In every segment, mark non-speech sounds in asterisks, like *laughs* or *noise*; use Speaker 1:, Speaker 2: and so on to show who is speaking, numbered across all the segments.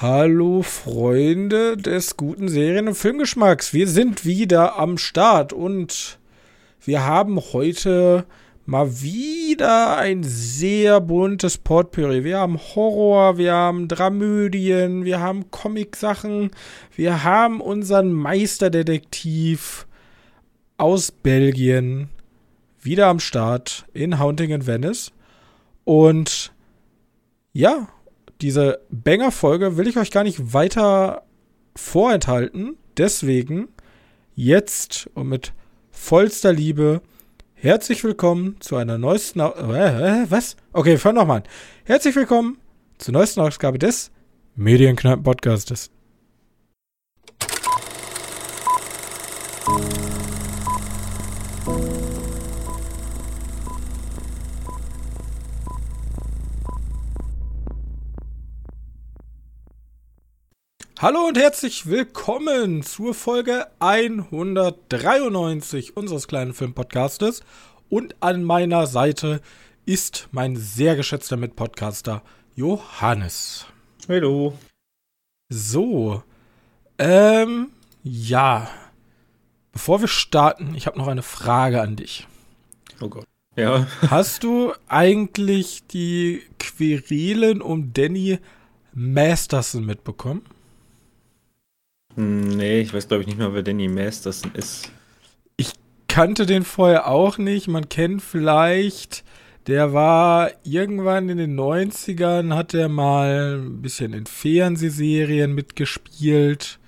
Speaker 1: Hallo Freunde des guten Serien- und Filmgeschmacks. Wir sind wieder am Start und wir haben heute mal wieder ein sehr buntes Potpourri. Wir haben Horror, wir haben Dramödien, wir haben Comic-Sachen, wir haben unseren Meisterdetektiv aus Belgien wieder am Start in Haunting in Venice. Und ja, diese Banger-Folge will ich euch gar nicht weiter vorenthalten. Deswegen jetzt und mit vollster Liebe herzlich willkommen zu einer neuesten. Äh, was? Okay, fangen nochmal an. Herzlich willkommen zur neuesten Ausgabe des Medienkneipen-Podcastes. Hallo und herzlich willkommen zur Folge 193 unseres kleinen Filmpodcastes. Und an meiner Seite ist mein sehr geschätzter Mitpodcaster Johannes.
Speaker 2: Hallo.
Speaker 1: So, ähm, ja. Bevor wir starten, ich habe noch eine Frage an dich.
Speaker 2: Oh Gott. Ja. *laughs*
Speaker 1: Hast du eigentlich die Querelen um Danny Masterson mitbekommen?
Speaker 2: Nee, ich weiß glaube ich nicht mehr, wer Danny Masterson ist.
Speaker 1: Ich kannte den vorher auch nicht. Man kennt vielleicht, der war irgendwann in den 90ern, hat er mal ein bisschen in Fernsehserien mitgespielt.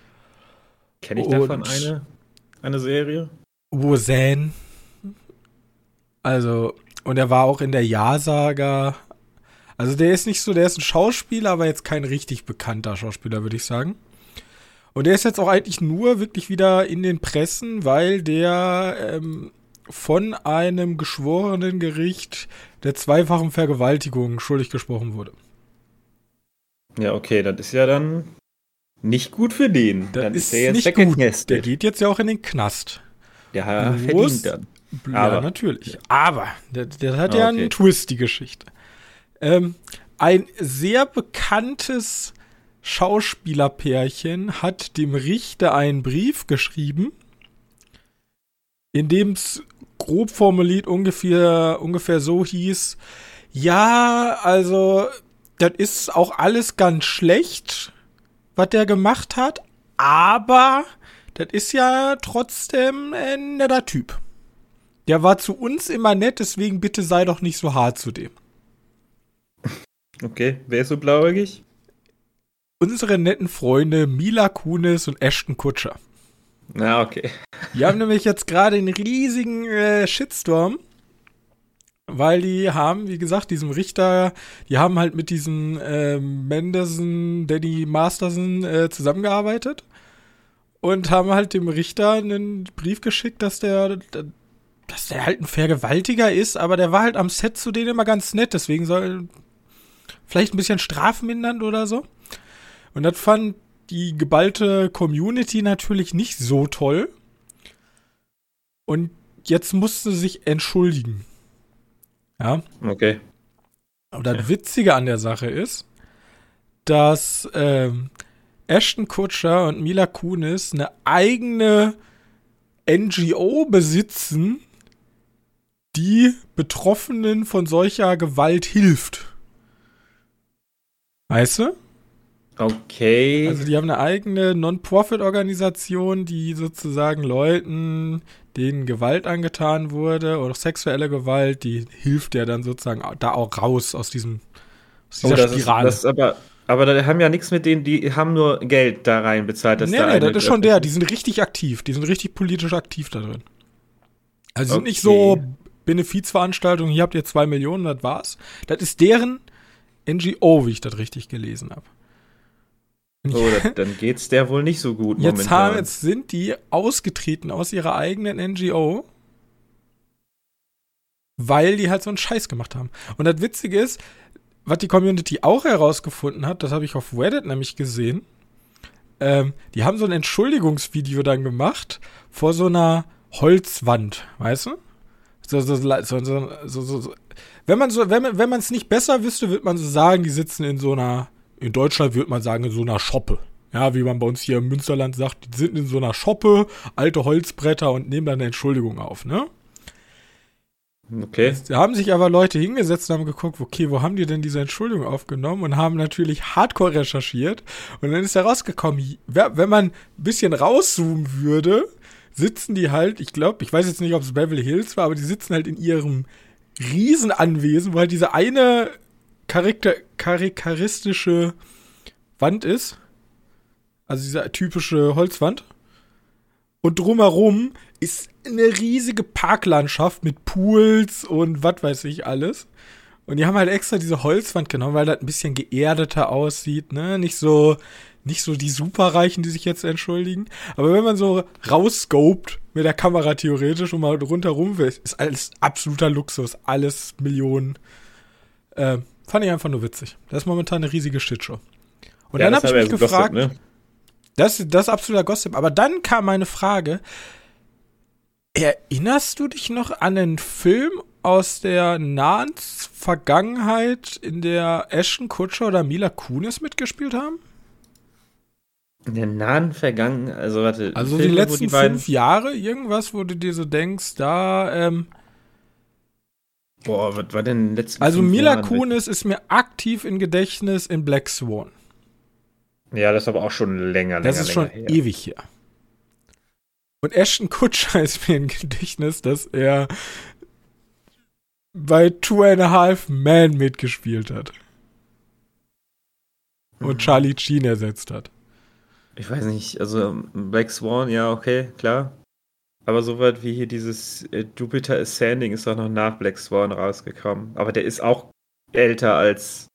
Speaker 2: Kenne ich davon eine, eine Serie?
Speaker 1: Wosan. Also, und er war auch in der Ja-Saga. Also der ist nicht so, der ist ein Schauspieler, aber jetzt kein richtig bekannter Schauspieler, würde ich sagen. Und der ist jetzt auch eigentlich nur wirklich wieder in den Pressen, weil der ähm, von einem geschworenen Gericht der zweifachen Vergewaltigung schuldig gesprochen wurde.
Speaker 2: Ja, okay, das ist ja dann nicht gut für den.
Speaker 1: Das
Speaker 2: dann
Speaker 1: ist,
Speaker 2: er jetzt
Speaker 1: nicht gut. Der geht jetzt ja auch in den Knast.
Speaker 2: Der hat
Speaker 1: Muss-
Speaker 2: verdient dann.
Speaker 1: Ja,
Speaker 2: Aber-
Speaker 1: natürlich. Aber der, der hat
Speaker 2: Ah,
Speaker 1: ja
Speaker 2: okay.
Speaker 1: einen Twist, die Geschichte. Ähm, ein sehr bekanntes Schauspielerpärchen hat dem Richter einen Brief geschrieben, in dem es grob formuliert ungefähr, ungefähr so hieß, ja, also, das ist auch alles ganz schlecht, was der gemacht hat, aber das ist ja trotzdem ein netter Typ. Der war zu uns immer nett, deswegen bitte sei doch nicht so hart zu dem.
Speaker 2: Okay, wer ist so blauäugig?
Speaker 1: Unsere netten Freunde Mila Kunis und Ashton Kutscher.
Speaker 2: Na, okay. *laughs*
Speaker 1: Die haben nämlich jetzt gerade einen riesigen äh, Shitstorm, weil die haben, wie gesagt, diesem Richter, die haben halt mit diesem äh, Mendelson, Danny Masterson äh, zusammengearbeitet und haben halt dem Richter einen Brief geschickt, dass der, dass der halt ein Vergewaltiger ist, aber der war halt am Set zu denen immer ganz nett, deswegen soll vielleicht ein bisschen strafmindernd oder so. Und das fand die geballte Community natürlich nicht so toll. Und jetzt musste sie sich entschuldigen. Ja.
Speaker 2: Okay.
Speaker 1: Aber das Witzige an der Sache ist, dass ähm, Ashton Kutscher und Mila Kunis eine eigene NGO besitzen, die Betroffenen von solcher Gewalt hilft. Weißt du?
Speaker 2: Okay.
Speaker 1: Also die haben eine eigene Non-Profit-Organisation, die sozusagen Leuten, denen Gewalt angetan wurde oder sexuelle Gewalt, die hilft ja dann sozusagen da auch raus aus diesem aus dieser
Speaker 2: oh, das ist,
Speaker 1: Spirale.
Speaker 2: das ist aber, aber da haben ja nichts mit denen, die haben nur Geld da rein bezahlt. Dass
Speaker 1: nee,
Speaker 2: da
Speaker 1: nee, das ist schon der, die sind richtig aktiv, die sind richtig politisch aktiv da drin. Also die sind nicht so
Speaker 2: Okay.
Speaker 1: Benefizveranstaltungen, hier habt ihr zwei Millionen, das war's. Das ist deren NGO, wie ich das richtig gelesen habe. *laughs*
Speaker 2: Oh, dann geht's der wohl nicht so gut
Speaker 1: Jetzt,
Speaker 2: momentan.
Speaker 1: haben, jetzt sind die ausgetreten aus ihrer eigenen NGO, weil die halt so einen Scheiß gemacht haben. Und das Witzige ist, was die Community auch herausgefunden hat, das habe ich auf Reddit nämlich gesehen, ähm, die haben so ein Entschuldigungsvideo dann gemacht vor so einer Holzwand, weißt du? So, so, so. Wenn man so, wenn man, wenn man es nicht besser wüsste, würde man so sagen, die sitzen in so einer in Deutschland würde man sagen, in so einer Schoppe. Ja, wie man bei uns hier im Münsterland sagt, die sind in so einer Schoppe, alte Holzbretter und nehmen dann eine Entschuldigung auf, ne?
Speaker 2: Okay.
Speaker 1: Da haben sich aber Leute hingesetzt und haben geguckt, okay, wo haben die denn diese Entschuldigung aufgenommen und haben natürlich hardcore recherchiert. Und dann ist herausgekommen, wenn man ein bisschen rauszoomen würde, sitzen die halt, ich glaube, ich weiß jetzt nicht, ob es Beverly Hills war, aber die sitzen halt in ihrem Riesenanwesen, wo halt diese eine charakter karikaristische Wand ist. Also diese typische Holzwand. Und drumherum ist eine riesige Parklandschaft mit Pools und was weiß ich alles. Und die haben halt extra diese Holzwand genommen, weil das ein bisschen geerdeter aussieht, ne? Nicht so, nicht so die Superreichen, die sich jetzt entschuldigen. Aber wenn man so rausscoped mit der Kamera theoretisch und mal rundherum will, ist alles absoluter Luxus. Alles Millionen. Äh, fand ich einfach nur witzig. Das ist momentan eine riesige Shitshow. Und ja, dann habe ich mich so gefragt, Gossip, ne? das, das ist absoluter Gossip. Aber dann kam meine Frage, Erinnerst du dich noch an einen Film aus der nahen Vergangenheit, in der Ashton Kutcher oder Mila Kunis mitgespielt haben?
Speaker 2: In der nahen Vergangenheit, also warte.
Speaker 1: Also Filme, die letzten die fünf Jahre, irgendwas, wo du dir so denkst, da, ähm,
Speaker 2: Boah, was war denn letzten
Speaker 1: Also Mila Jahren Kunis ist mir aktiv in Gedächtnis in Black Swan.
Speaker 2: Ja, das ist aber auch schon länger, länger,
Speaker 1: Das ist schon her. ewig her. Und Ashton Kutscher *laughs* ist mir im Gedächtnis, dass er bei Two and a Half Men mitgespielt hat. Und mhm. Charlie Sheen ersetzt hat.
Speaker 2: Ich weiß nicht, also Black Swan, ja, okay, klar. Aber soweit wie hier dieses äh, Jupiter Ascending ist doch noch nach Black Swan rausgekommen. Aber der ist auch älter als.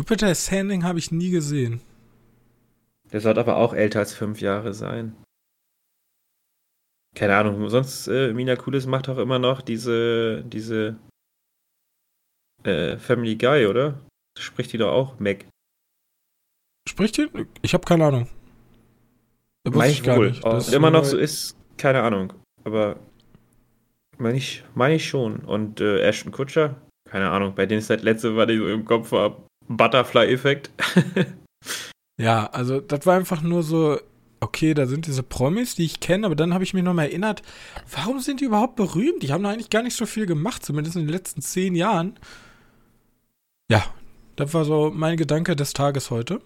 Speaker 1: Jupiter Ascending habe ich nie gesehen.
Speaker 2: Der sollte aber auch älter als fünf Jahre sein. Keine Ahnung, sonst äh, Mina Kulis macht auch immer noch diese, diese äh, Family Guy, oder? Spricht die doch auch Mac.
Speaker 1: Spricht die? Ich habe keine Ahnung.
Speaker 2: Meine ich gar wohl. Ob immer noch so ist, keine Ahnung. Aber meine ich, mein ich schon. Und äh, Ashton Kutscher, keine Ahnung, bei denen ist das letzte, was ich so im Kopf war, Butterfly-Effekt. *laughs*
Speaker 1: ja, also das war einfach nur so, okay, da sind diese Promis, die ich kenne, aber dann habe ich mich noch mal erinnert, warum sind die überhaupt berühmt? Die haben da eigentlich gar nicht so viel gemacht, zumindest in den letzten zehn Jahren. Ja, das war so mein Gedanke des Tages heute.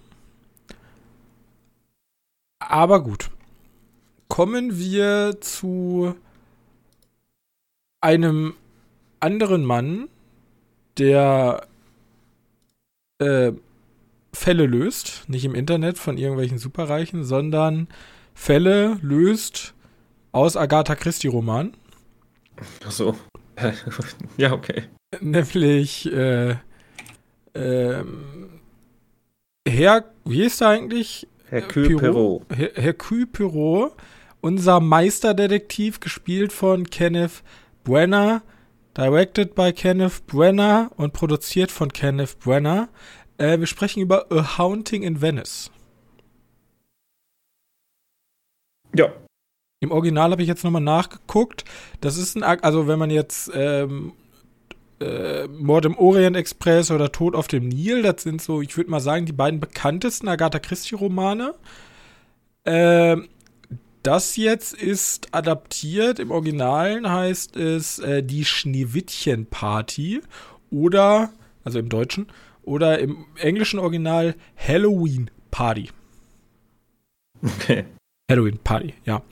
Speaker 1: Aber gut. Kommen wir zu einem anderen Mann, der äh, Fälle löst, nicht im Internet von irgendwelchen Superreichen, sondern Fälle löst aus Agatha Christie Roman.
Speaker 2: Ach so. *laughs* ja, okay.
Speaker 1: Nämlich äh, ähm, Herr, wie ist er eigentlich?
Speaker 2: Hercule Perot.
Speaker 1: Her Hercule Perot, unser Meisterdetektiv, gespielt von Kenneth Brenner, directed by Kenneth Brenner und produziert von Kenneth Brenner. Äh, wir sprechen über A Haunting in Venice.
Speaker 2: Ja.
Speaker 1: Im Original habe ich jetzt nochmal nachgeguckt. Das ist ein, also wenn man jetzt ähm, äh, Mord im Orient Express oder Tod auf dem Nil, das sind so, ich würde mal sagen, die beiden bekanntesten Agatha Christie-Romane. Ähm, das jetzt ist adaptiert. Im Originalen heißt es äh, die Schneewittchen-Party oder, also im Deutschen, oder im englischen Original Halloween Party.
Speaker 2: Okay.
Speaker 1: Halloween Party, ja.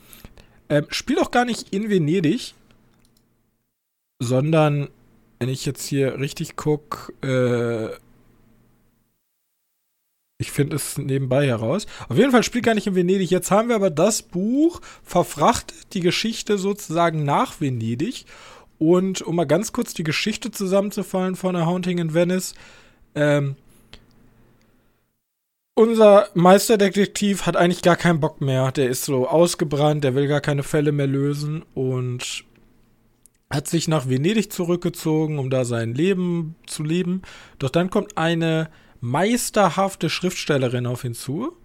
Speaker 1: Ähm, spielt auch gar nicht in Venedig, sondern, wenn ich jetzt hier richtig gucke, äh, ich finde es nebenbei heraus. Auf jeden Fall spielt gar nicht in Venedig. Jetzt haben wir aber das Buch verfrachtet, die Geschichte sozusagen nach Venedig. Und um mal ganz kurz die Geschichte zusammenzufallen von A Haunting in Venice, ähm, unser Meisterdetektiv hat eigentlich gar keinen Bock mehr. Der ist so ausgebrannt, der will gar keine Fälle mehr lösen und hat sich nach Venedig zurückgezogen, um da sein Leben zu leben. Doch dann kommt eine meisterhafte Schriftstellerin auf ihn zu.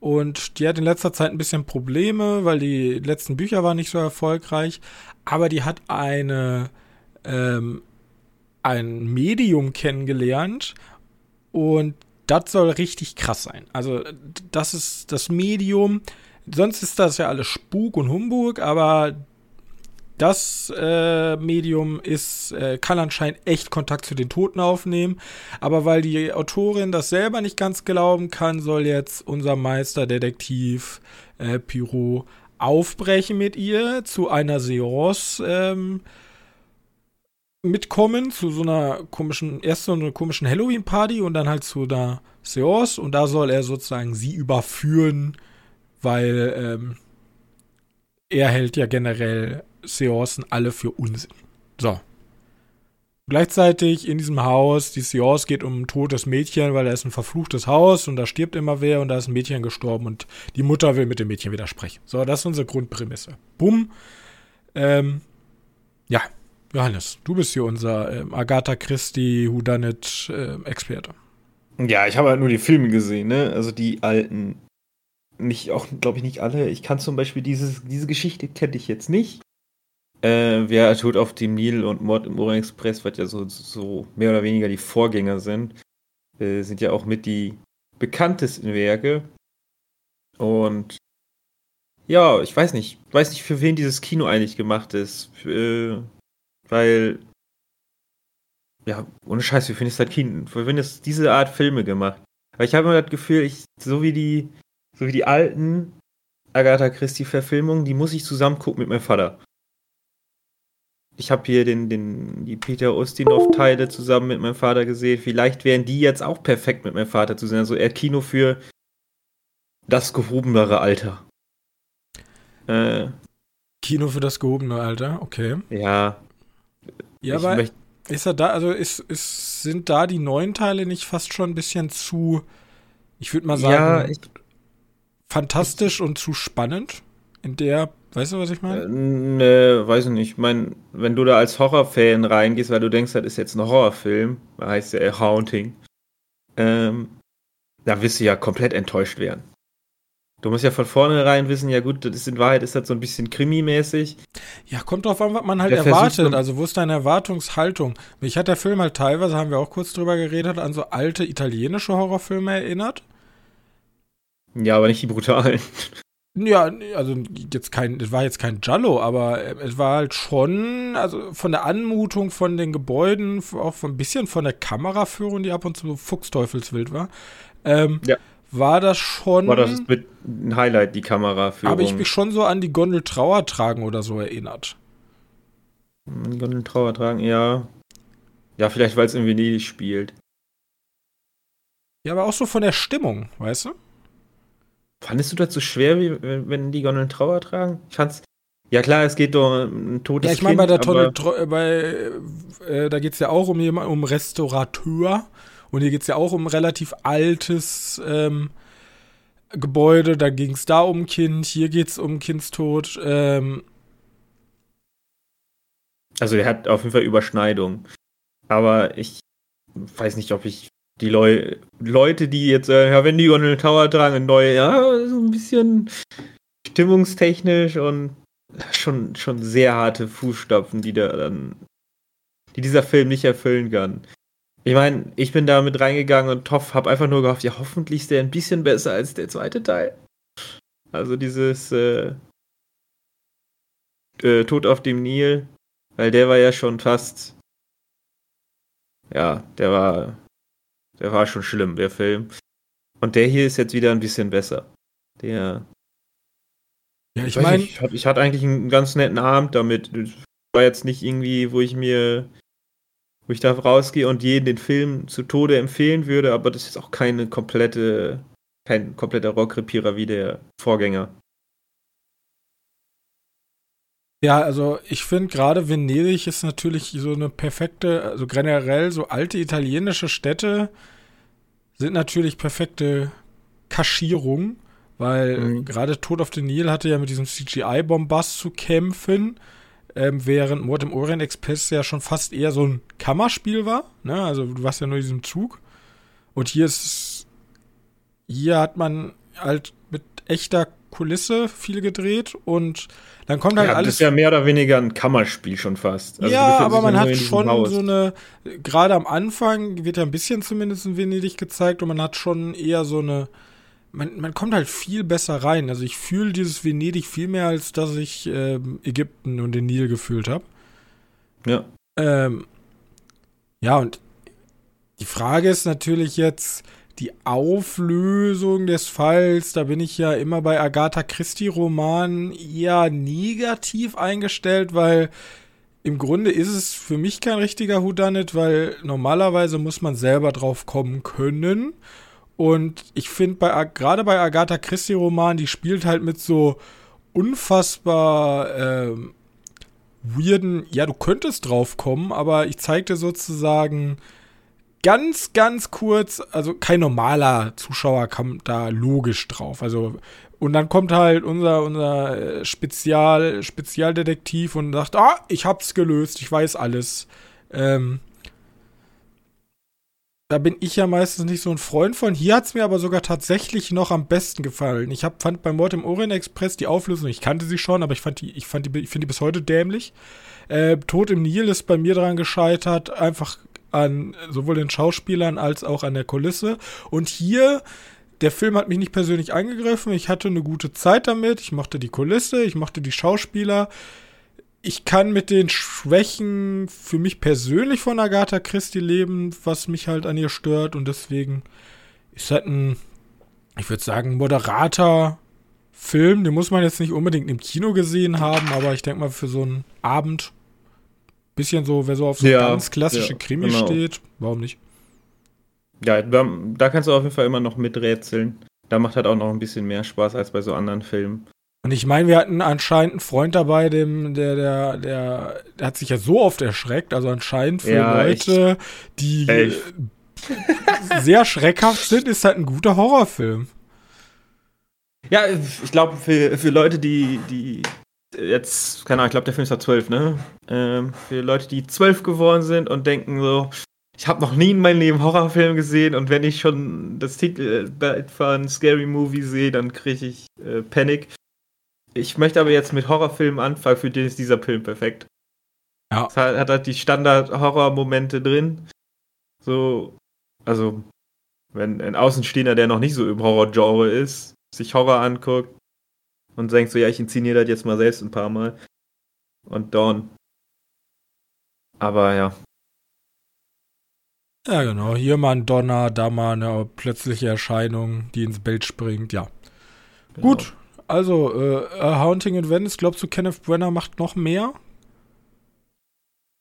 Speaker 1: Und die hat in letzter Zeit ein bisschen Probleme, weil die letzten Bücher waren nicht so erfolgreich. Aber die hat eine ähm, ein Medium kennengelernt und das soll richtig krass sein. Also, das ist das Medium. Sonst ist das ja alles Spuk und Humbug, aber das äh, Medium ist, äh, kann anscheinend echt Kontakt zu den Toten aufnehmen. Aber weil die Autorin das selber nicht ganz glauben kann, soll jetzt unser Meisterdetektiv äh, Pyro aufbrechen mit ihr zu einer Seance ähm, mitkommen, zu so einer komischen, erst so einer komischen Halloween-Party und dann halt zu einer Seance und da soll er sozusagen sie überführen, weil ähm, er hält ja generell Seancen alle für Unsinn. So. Gleichzeitig in diesem Haus, die Seance geht um ein totes Mädchen, weil da ist ein verfluchtes Haus und da stirbt immer wer und da ist ein Mädchen gestorben und die Mutter will mit dem Mädchen widersprechen. So, das ist unsere Grundprämisse. Bumm. Ähm, ja, Johannes, du bist hier unser ähm, Agatha Christie Whodunit-Experte.
Speaker 2: Ähm, ja, ich habe halt nur die Filme gesehen, ne? Also die alten. Nicht, auch, glaube ich, nicht alle. Ich kann zum Beispiel dieses, diese Geschichte kenne ich jetzt nicht. Äh, wer tut auf dem Nil und Mord im Orient Express, was ja so, so mehr oder weniger die Vorgänger sind, äh, sind ja auch mit die bekanntesten Werke. Und ja, ich weiß nicht, weiß nicht, für wen dieses Kino eigentlich gemacht ist. Für, weil, ja, ohne Scheiß, wie findest du das Kino? Für wen ist diese Art Filme gemacht? Weil ich habe immer das Gefühl, ich, so wie die, so wie die alten Agatha Christie-Verfilmungen, die muss ich zusammen gucken mit meinem Vater ich habe hier den, den, die Peter Ustinov-Teile zusammen mit meinem Vater gesehen. Vielleicht wären die jetzt auch perfekt mit meinem Vater zu sehen. Also eher Kino für das gehobenere Alter.
Speaker 1: Äh, Kino für das gehobene Alter, okay.
Speaker 2: Ja.
Speaker 1: Ja, aber ist er da, also ist, ist, sind da die neuen Teile nicht fast schon ein bisschen zu, ich würde mal sagen, ja, ich, fantastisch ich, und zu spannend in der Weißt du, was ich meine? Äh,
Speaker 2: ne, weiß ich nicht. Ich meine, wenn du da als Horrorfan reingehst, weil du denkst, das ist jetzt ein Horrorfilm, heißt ja Haunting, ähm, da wirst du ja komplett enttäuscht werden. Du musst ja von vornherein wissen, ja gut, das ist in Wahrheit ist das so ein bisschen krimimäßig.
Speaker 1: Ja, kommt drauf an, was man halt der erwartet. Also, wo ist deine Erwartungshaltung? Mich hat der Film halt teilweise, haben wir auch kurz drüber geredet, an so alte italienische Horrorfilme erinnert.
Speaker 2: Ja, aber nicht die brutalen.
Speaker 1: Ja, also jetzt kein, es war jetzt kein Jallo, aber es war halt schon, also von der Anmutung von den Gebäuden, auch ein bisschen von der Kameraführung, die ab und zu fuchsteufelswild war, ähm, ja. war das schon.
Speaker 2: War das mit ein Highlight, die Kameraführung?
Speaker 1: Habe ich mich schon so an die Gondel Trauer tragen oder so erinnert.
Speaker 2: Gondel Trauer tragen, ja. Ja, vielleicht weil es in Venedig spielt.
Speaker 1: Ja, aber auch so von der Stimmung, weißt du?
Speaker 2: Fandest du das so schwer, wie wenn die Gondeln Trauer tragen? Ich fand's. Ja klar, es geht doch um ein totes
Speaker 1: Ja, ich meine bei der Tonne, bei, äh, da geht's ja auch um jemanden, um Restaurateur und hier geht's ja auch um ein relativ altes ähm, Gebäude. Da ging's da um Kind, hier geht's um Kindstod. Ähm.
Speaker 2: Also er hat auf jeden Fall Überschneidung. Aber ich weiß nicht, ob ich die Leu Leute, die jetzt, äh, ja, wenn die Gondel Tower tragen, neu, ja, so ein bisschen stimmungstechnisch und schon, schon sehr harte Fußstapfen, die da dann, die dieser Film nicht erfüllen kann. Ich meine, ich bin da mit reingegangen und Toff hab einfach nur gehofft, ja, hoffentlich ist der ein bisschen besser als der zweite Teil. Also dieses äh, äh, Tod auf dem Nil, weil der war ja schon fast, ja, der war der war schon schlimm, der Film. Und der hier ist jetzt wieder ein bisschen besser. Der. Ja, ich meine. Ich, ich, hatte eigentlich einen ganz netten Abend damit. War jetzt nicht irgendwie, wo ich mir. wo ich da rausgehe und jeden den Film zu Tode empfehlen würde, aber das ist auch keine komplette. kein kompletter Rockrepierer wie der Vorgänger.
Speaker 1: Ja, also ich finde gerade Venedig ist natürlich so eine perfekte, also generell so alte italienische Städte sind natürlich perfekte Kaschierungen, weil mhm. gerade Tod auf den Nil hatte ja mit diesem CGI-Bombast zu kämpfen, ähm, während Mord im Orient Express ja schon fast eher so ein Kammerspiel war. Ne? Also du warst ja nur in diesem Zug. Und hier ist hier hat man halt mit echter Kulisse viel gedreht und dann kommt halt
Speaker 2: ja,
Speaker 1: alles.
Speaker 2: Das ist ja mehr oder weniger ein Kammerspiel schon fast.
Speaker 1: Also ja, aber man hat schon Haus. so eine, gerade am Anfang wird ja ein bisschen zumindest in Venedig gezeigt und man hat schon eher so eine, man, man kommt halt viel besser rein. Also ich fühle dieses Venedig viel mehr, als dass ich äh, Ägypten und den Nil gefühlt habe.
Speaker 2: Ja.
Speaker 1: Ähm, ja, und die Frage ist natürlich jetzt, die Auflösung des Falls, da bin ich ja immer bei Agatha Christie-Romanen eher negativ eingestellt, weil im Grunde ist es für mich kein richtiger Whodunit, weil normalerweise muss man selber drauf kommen können. Und ich finde, bei, gerade bei Agatha Christie-Romanen, die spielt halt mit so unfassbar äh, weirden, ja, du könntest drauf kommen, aber ich zeigte sozusagen ganz, ganz kurz, also kein normaler Zuschauer kam da logisch drauf. Also, und dann kommt halt unser, unser äh, Spezial, Spezialdetektiv und sagt, ah, ich hab's gelöst, ich weiß alles. Ähm, da bin ich ja meistens nicht so ein Freund von. Hier hat's mir aber sogar tatsächlich noch am besten gefallen. Ich hab, fand bei Mord im Orient Express die Auflösung, ich kannte sie schon, aber ich fand die, ich die, ich finde die bis heute dämlich. Äh, Tod im Nil ist bei mir daran gescheitert, einfach an sowohl den Schauspielern als auch an der Kulisse. Und hier, der Film hat mich nicht persönlich angegriffen. Ich hatte eine gute Zeit damit. Ich mochte die Kulisse, ich mochte die Schauspieler. Ich kann mit den Schwächen für mich persönlich von Agatha Christie leben, was mich halt an ihr stört. Und deswegen ist halt ein, ich würde sagen, moderater Film. Den muss man jetzt nicht unbedingt im Kino gesehen haben, aber ich denke mal für so einen Abend Bisschen so, wer so auf so ja, ganz klassische ja, Krimi genau. steht, warum nicht?
Speaker 2: Ja, da, da, kannst du auf jeden Fall immer noch miträtseln. Da macht halt auch noch ein bisschen mehr Spaß als bei so anderen Filmen.
Speaker 1: Und ich meine, wir hatten anscheinend einen Freund dabei, dem, der, der, der, der hat sich ja so oft erschreckt. Also anscheinend für ja, Leute, echt. die echt. *laughs* sehr schreckhaft sind, ist halt ein guter Horrorfilm.
Speaker 2: Ja, ich glaube, für, für Leute, die, die jetzt, keine Ahnung, ich glaube, der Film ist ja zwölf, ne? Ähm, für Leute, die zwölf geworden sind und denken so, ich habe noch nie in meinem Leben Horrorfilm gesehen und wenn ich schon das Titel äh, von Scary Movie sehe, dann kriege ich äh, Panik. Ich möchte aber jetzt mit Horrorfilmen anfangen, für den ist dieser Film perfekt. Ja. Es hat, hat halt die Standard-Horror-Momente drin. So, also, wenn ein Außenstehender, der noch nicht so im Horror-Genre ist, sich Horror anguckt, und denkst so, ja, ich inszeniere das jetzt mal selbst ein paar Mal. Und Dawn. Aber ja.
Speaker 1: Ja, genau. Hier mal ein Donner, da mal eine plötzliche Erscheinung, die ins Bild springt, ja. Genau. Gut, also, äh, Haunting in Venice, glaubst du, Kenneth Brenner macht noch mehr?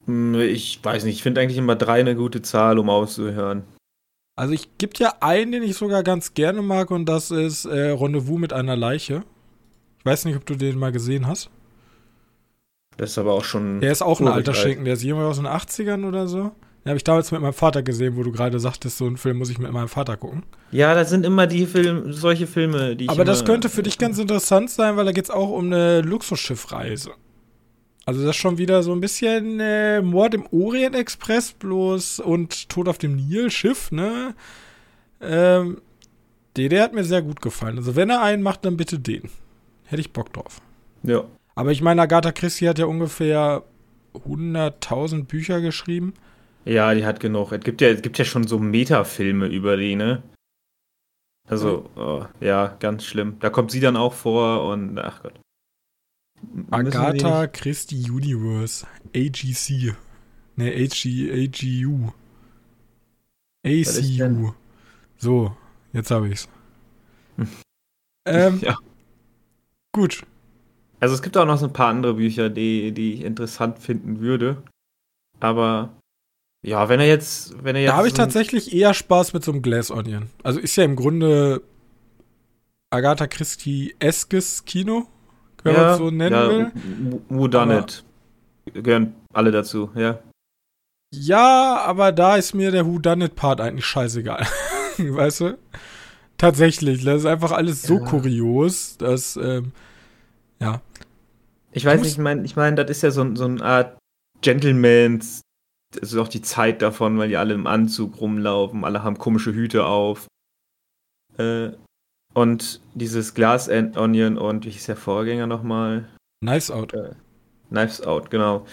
Speaker 2: Hm, ich weiß nicht, ich finde eigentlich immer drei eine gute Zahl, um auszuhören.
Speaker 1: Also, ich gibt ja einen, den ich sogar ganz gerne mag, und das ist äh, Rendezvous mit einer Leiche weiß nicht, ob du den mal gesehen hast.
Speaker 2: Das ist aber auch schon.
Speaker 1: Der ist auch ein alter Schinken, der ist jemand aus den 80ern oder so. Den habe ich damals mit meinem Vater gesehen, wo du gerade sagtest, so einen Film muss ich mit meinem Vater gucken.
Speaker 2: Ja, das sind immer die Filme, solche Filme, die ich.
Speaker 1: Aber das könnte für dich ganz interessant sein, weil da geht es auch um eine Luxusschiffreise. Also das ist schon wieder so ein bisschen äh, Mord im Orient Express bloß und Tod auf dem Nil Schiff, ne? Ähm, der, der hat mir sehr gut gefallen. Also wenn er einen macht, dann bitte den. Hätte ich Bock drauf.
Speaker 2: Ja.
Speaker 1: Aber ich meine, Agatha Christie hat ja ungefähr 100.000 Bücher geschrieben.
Speaker 2: Ja, die hat genug. Es gibt ja, es gibt ja schon so Metafilme über die, ne? Also, oh, ja, ganz schlimm. Da kommt sie dann auch vor und ach Gott.
Speaker 1: Agatha Christie Universe. AGC. Ne, AG, AGU. ACU. So, jetzt habe ich's. ähm, *laughs* ja. Gut.
Speaker 2: Also es gibt auch noch so ein paar andere Bücher, die, die ich interessant finden würde. Aber ja, wenn er jetzt, wenn er jetzt.
Speaker 1: Da habe ich tatsächlich eher Spaß mit so einem Glass Onion. Also ist ja im Grunde Agatha Christie-eskes Kino, wenn ja, man es so nennen ja, will.
Speaker 2: Who Done It. Gehören alle dazu, ja.
Speaker 1: Ja, aber da ist mir der Who Done It Part eigentlich scheißegal. *laughs* weißt du? Tatsächlich, das ist einfach alles so ja. kurios, dass ähm, ja.
Speaker 2: Ich weiß nicht, ich meine, ich mein, das ist ja so, so eine Art Gentlemans, das ist auch die Zeit davon, weil die alle im Anzug rumlaufen, alle haben komische Hüte auf. Äh, Und dieses Glass Onion und wie hieß der Vorgänger nochmal?
Speaker 1: Knives Out. Äh,
Speaker 2: Knives Out, genau.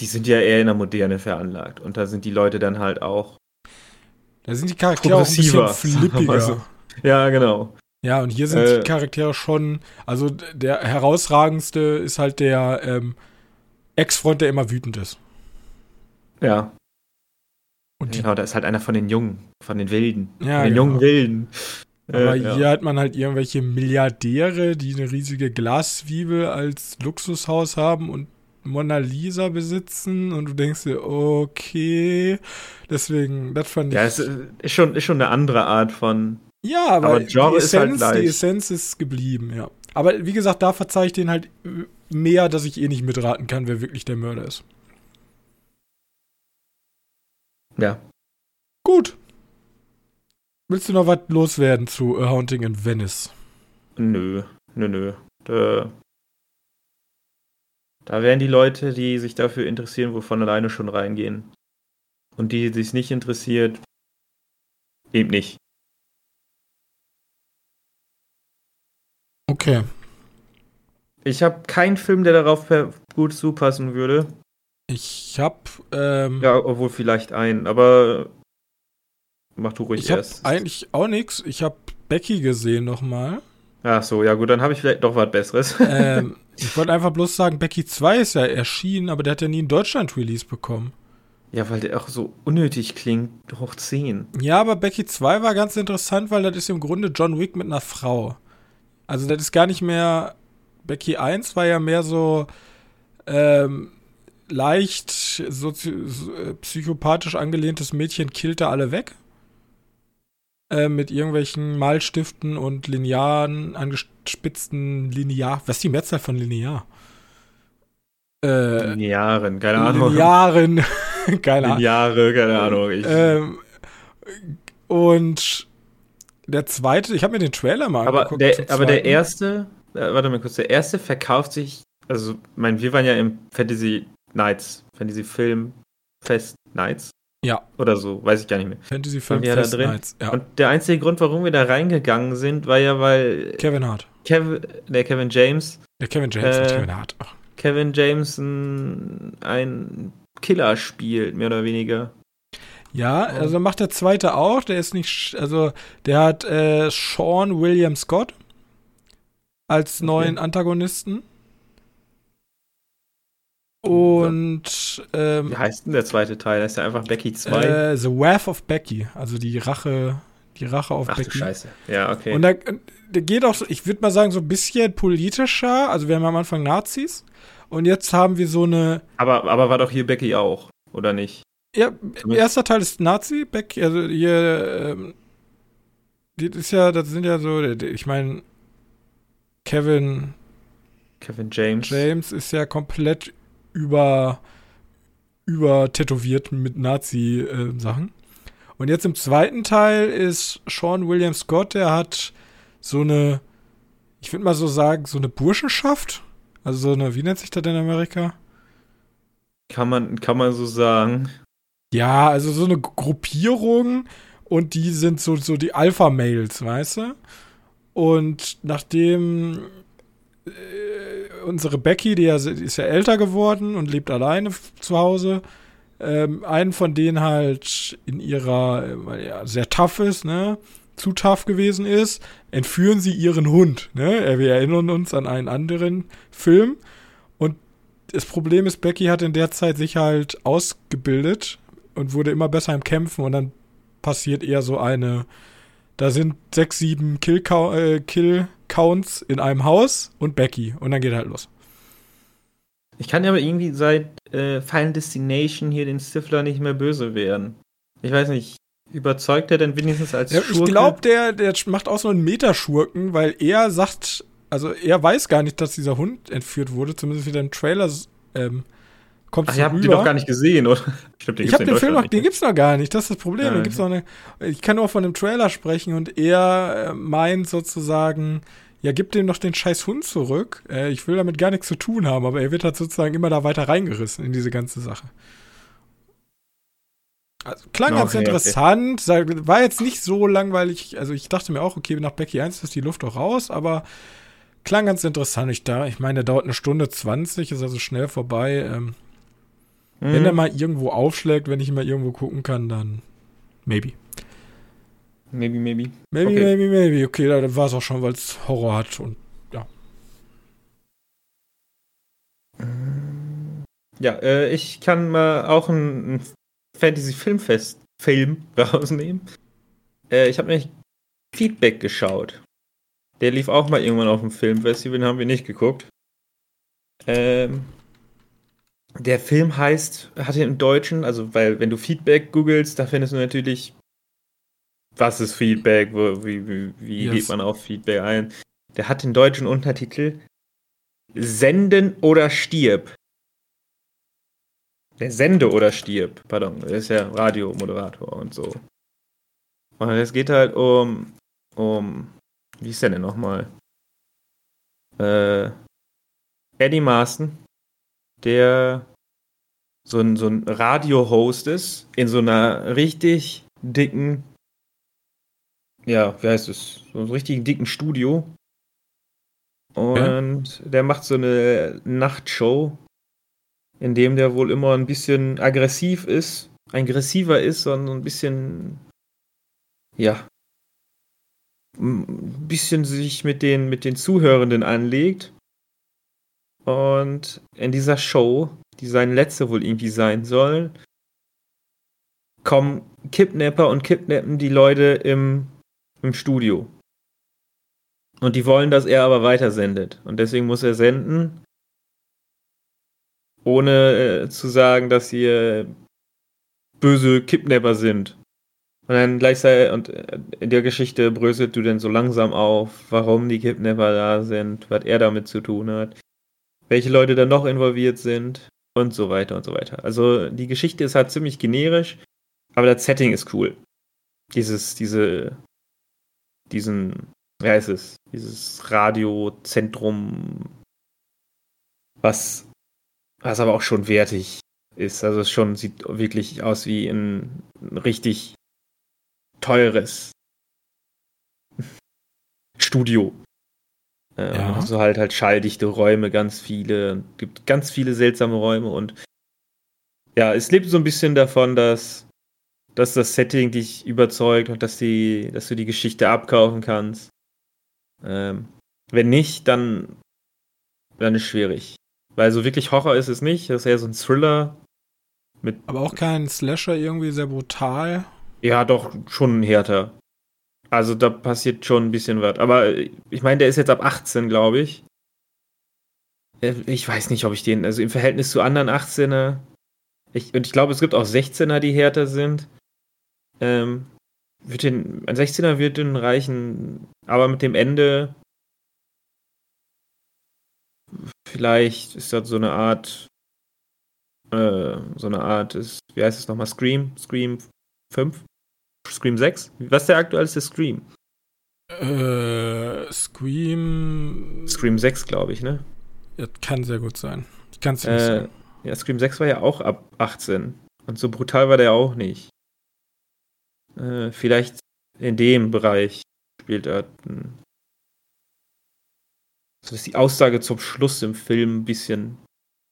Speaker 2: Die sind ja eher in der Moderne veranlagt. Und da sind die Leute dann halt auch.
Speaker 1: Da sind die Charaktere auch ein bisschen flippiger. *laughs*
Speaker 2: Ja, genau.
Speaker 1: Ja, und hier sind äh, die Charaktere schon. Also der herausragendste ist halt der ähm, Ex-Freund, der immer wütend ist.
Speaker 2: Ja. Und genau, da ist halt einer von den Jungen, von den Wilden. Ja, von den genau. jungen Wilden.
Speaker 1: Aber äh, hier hat man halt irgendwelche Milliardäre, die eine riesige Glaszwiebel als Luxushaus haben und Mona Lisa besitzen und du denkst dir, okay, deswegen, das fand
Speaker 2: ich. Ja, es ist schon, ist schon eine andere Art von.
Speaker 1: Ja, aber, aber die, halt Essenz, halt die Essenz ist geblieben, ja. Aber wie gesagt, da verzeih ich den halt mehr, dass ich eh nicht mitraten kann, wer wirklich der Mörder ist.
Speaker 2: Ja.
Speaker 1: Gut. Willst du noch was loswerden zu A Haunting in Venice?
Speaker 2: Nö, nö, nö. Da, da werden die Leute, die sich dafür interessieren, wovon alleine schon reingehen. Und die, die sich nicht interessiert, eben nicht.
Speaker 1: Okay.
Speaker 2: Ich habe keinen Film, der darauf gut zupassen würde.
Speaker 1: Ich habe. Ähm,
Speaker 2: ja, obwohl vielleicht einen, aber mach du ruhig
Speaker 1: ich erst. Habe eigentlich auch nichts. Ich habe Becky gesehen nochmal.
Speaker 2: Ach so, ja gut, dann habe ich vielleicht doch was Besseres. *laughs*
Speaker 1: Ähm, ich wollte einfach bloß sagen, Becky 2 ist ja erschienen, aber der hat ja nie einen Deutschland-Release bekommen.
Speaker 2: Ja, weil der auch so unnötig klingt, hoch 10.
Speaker 1: Ja, aber Becky 2 war ganz interessant, weil das ist im Grunde John Wick mit einer Frau. Also das ist gar nicht mehr. Becky 1 war ja mehr so ähm, leicht so, äh, psychopathisch angelehntes Mädchen killte alle weg. Äh, mit irgendwelchen Malstiften und Linearen, angespitzten Linear. Was ist die Mehrzahl von Linear?
Speaker 2: Äh, Linearen, keine Ahnung.
Speaker 1: Linearen, *laughs* keine Ahnung.
Speaker 2: Lineare, keine Ahnung. Ich,
Speaker 1: ähm, und der zweite, ich habe mir den Trailer mal
Speaker 2: aber angeguckt. Der, aber der erste, äh, warte mal kurz, der erste verkauft sich, also, mein, wir waren ja im Fantasy Nights, Fantasy Film Fest Nights.
Speaker 1: Ja.
Speaker 2: Oder so, weiß ich gar nicht mehr.
Speaker 1: Fantasy Film Fest da drin. Nights,
Speaker 2: ja. Und der einzige Grund, warum wir da reingegangen sind, war ja, weil.
Speaker 1: Kevin Hart.
Speaker 2: Kevin, der Kevin James.
Speaker 1: Der Kevin James, äh, Kevin Hart. Ach.
Speaker 2: Kevin James ein Killer spielt, mehr oder weniger.
Speaker 1: Ja, also macht der zweite auch. Der ist nicht, also der hat äh, Sean William Scott als neuen okay. Antagonisten. Und ähm,
Speaker 2: wie heißt denn der zweite Teil? Das ist ja einfach Becky 2.
Speaker 1: Äh, The Wrath of Becky, also die Rache, die Rache auf
Speaker 2: Ach,
Speaker 1: Becky.
Speaker 2: Du Scheiße. Ja, okay.
Speaker 1: Und da, der geht auch, ich würde mal sagen, so ein bisschen politischer. Also wir haben am Anfang Nazis und jetzt haben wir so eine.
Speaker 2: Aber, aber war doch hier Becky auch, oder nicht?
Speaker 1: Ja, Zumindest. erster Teil ist Nazi, Becky, also hier, ähm, das ist ja, das sind ja so, ich meine, Kevin.
Speaker 2: Kevin James.
Speaker 1: James ist ja komplett über, über tätowiert mit Nazi-Sachen. Und jetzt im zweiten Teil ist Sean William Scott, der hat so eine, ich würde mal so sagen, so eine Burschenschaft. Also so eine, wie nennt sich das in Amerika?
Speaker 2: Kann man, kann man so sagen.
Speaker 1: Ja, also so eine Gruppierung und die sind so, so die Alpha-Mails, weißt du? Und nachdem äh, unsere Becky, die, ja, ist ja älter geworden und lebt alleine zu Hause, ähm, einen von denen halt in ihrer, äh, weil er sehr tough ist, ne, zu tough gewesen ist, entführen sie ihren Hund, ne? Wir erinnern uns an einen anderen Film. Und das Problem ist, Becky hat in der Zeit sich halt ausgebildet und wurde immer besser im Kämpfen und dann passiert eher so eine, da sind sechs, sieben Kill, äh, Kill Counts in einem Haus und Becky. Und dann geht halt los.
Speaker 2: Ich kann ja aber irgendwie seit äh, Final Destination hier den Stifler nicht mehr böse werden. Ich weiß nicht, überzeugt er denn wenigstens als
Speaker 1: ja, Schurke? Ich glaube, der, der macht auch so einen Metaschurken, weil er sagt, also er weiß gar nicht, dass dieser Hund entführt wurde, zumindest wieder im Trailer ähm,
Speaker 2: kommt Ach, ihr habt den doch gar nicht gesehen, oder?
Speaker 1: Stimmt, ich habe den Film noch, den gibt's noch gar nicht, das ist das Problem. Den gibt's noch eine, ich kann nur von dem Trailer sprechen und er äh, meint sozusagen, ja, gib dem noch den scheiß Hund zurück. Äh, ich will damit gar nichts zu tun haben, aber er wird halt sozusagen immer da weiter reingerissen in diese ganze Sache. Also, klang okay, ganz interessant, okay. war jetzt nicht so langweilig. Also ich dachte mir auch, okay, nach Becky 1 ist die Luft auch raus, aber klang ganz interessant. Ich, da, ich meine, der dauert eine Stunde 20, ist also schnell vorbei. Ähm, mhm. Wenn er mal irgendwo aufschlägt, wenn ich mal irgendwo gucken kann, dann maybe.
Speaker 2: Maybe, maybe.
Speaker 1: Maybe, okay. maybe, maybe. Okay, da war es auch schon, weil es Horror hat und ja.
Speaker 2: Ja, äh, ich kann mal auch ein, ein Fantasy-Filmfest-Film *laughs* rausnehmen. Äh, ich habe nämlich Feedback geschaut. Der lief auch mal irgendwann auf dem Filmfestival, den haben wir nicht geguckt. Ähm, der Film heißt, hatte im Deutschen, also weil wenn du Feedback googelst, da findest du natürlich, was ist Feedback, wie, wie, wie yes. geht man auf Feedback ein. Der hat den deutschen Untertitel Senden oder stirb. Der Sende oder stirb, pardon, der ist ja Radiomoderator und so. Und es geht halt um, um, wie ist der denn nochmal? Äh, Eddie Marston, der so ein, so ein Radio-Host ist, in so einer richtig dicken, ja, wie heißt es, so einem richtig dicken Studio. Und ja. der macht so eine Nachtshow in dem der wohl immer ein bisschen aggressiv ist, aggressiver ist, sondern ein bisschen, ja, ein bisschen sich mit den, mit den Zuhörenden anlegt. Und in dieser Show, die seine letzte wohl irgendwie sein soll, kommen Kidnapper und kidnappen die Leute im, im Studio. Und die wollen, dass er aber weitersendet. Und deswegen muss er senden ohne äh, zu sagen, dass äh, böse Kidnapper sind. Und dann gleichzeitig, und äh, in der Geschichte bröselt du dann so langsam auf, warum die Kidnapper da sind, was er damit zu tun hat, welche Leute da noch involviert sind und so weiter und so weiter. Also die Geschichte ist halt ziemlich generisch, aber das Setting ist cool. Dieses, diese, diesen, wie heißt es, dieses Radiozentrum, was was aber auch schon wertig ist. Also es schon sieht wirklich aus wie ein, richtig teures *laughs* Studio. Äh, ja. Also halt halt schalldichte Räume, ganz viele, gibt ganz viele seltsame Räume und ja, es lebt so ein bisschen davon, dass, dass das Setting dich überzeugt und dass die, dass du die Geschichte abkaufen kannst. Ähm, wenn nicht, dann, dann ist schwierig. Weil so wirklich Horror ist es nicht. Das ist eher so ein Thriller. Mit
Speaker 1: Aber auch kein Slasher irgendwie sehr brutal.
Speaker 2: Ja, doch, schon härter. Also da passiert schon ein bisschen was. Aber ich meine, der ist jetzt ab 18, glaube ich. Äh, ich weiß nicht, ob ich den, also im Verhältnis zu anderen 18er. Ich, und ich glaube, es gibt auch 16er, die härter sind. Ähm, wird den, ein 16er wird den reichen, aber mit dem Ende Vielleicht ist das so eine Art, äh, so eine Art, ist, wie heißt es nochmal, Scream? Scream 5? Scream 6? Was ist der aktuellste Scream?
Speaker 1: Äh, Scream.
Speaker 2: Scream 6, glaube ich, ne?
Speaker 1: Ja, kann sehr gut sein. Ich kann es nicht äh, sagen.
Speaker 2: Ja, Scream 6 war ja auch ab 18. Und so brutal war der auch nicht. Äh, vielleicht in dem Bereich spielt er ein dass die Aussage zum Schluss im Film ein bisschen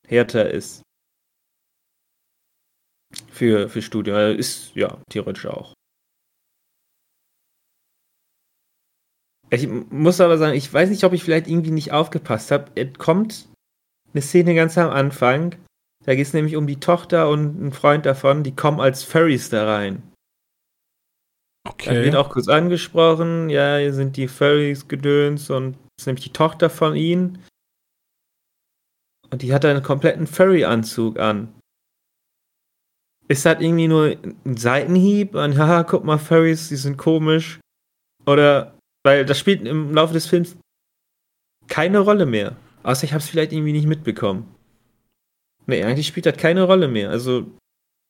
Speaker 2: härter ist. Für, für Studio. Ist ja theoretisch auch. Ich muss aber sagen, ich weiß nicht, ob ich vielleicht irgendwie nicht aufgepasst habe. Es kommt eine Szene ganz am Anfang. Da geht es nämlich um die Tochter und einen Freund davon, die kommen als Furries da rein. Okay. Da wird auch kurz angesprochen, ja, hier sind die Furries gedöns und das ist nämlich die Tochter von ihnen. Und die hat einen kompletten Furry-Anzug an. Ist das irgendwie nur ein Seitenhieb? Und *laughs* haha, guck mal, Furries, die sind komisch. Oder, weil das spielt im Laufe des Films keine Rolle mehr. Außer ich habe es vielleicht irgendwie nicht mitbekommen. Nee, eigentlich spielt das keine Rolle mehr. Also,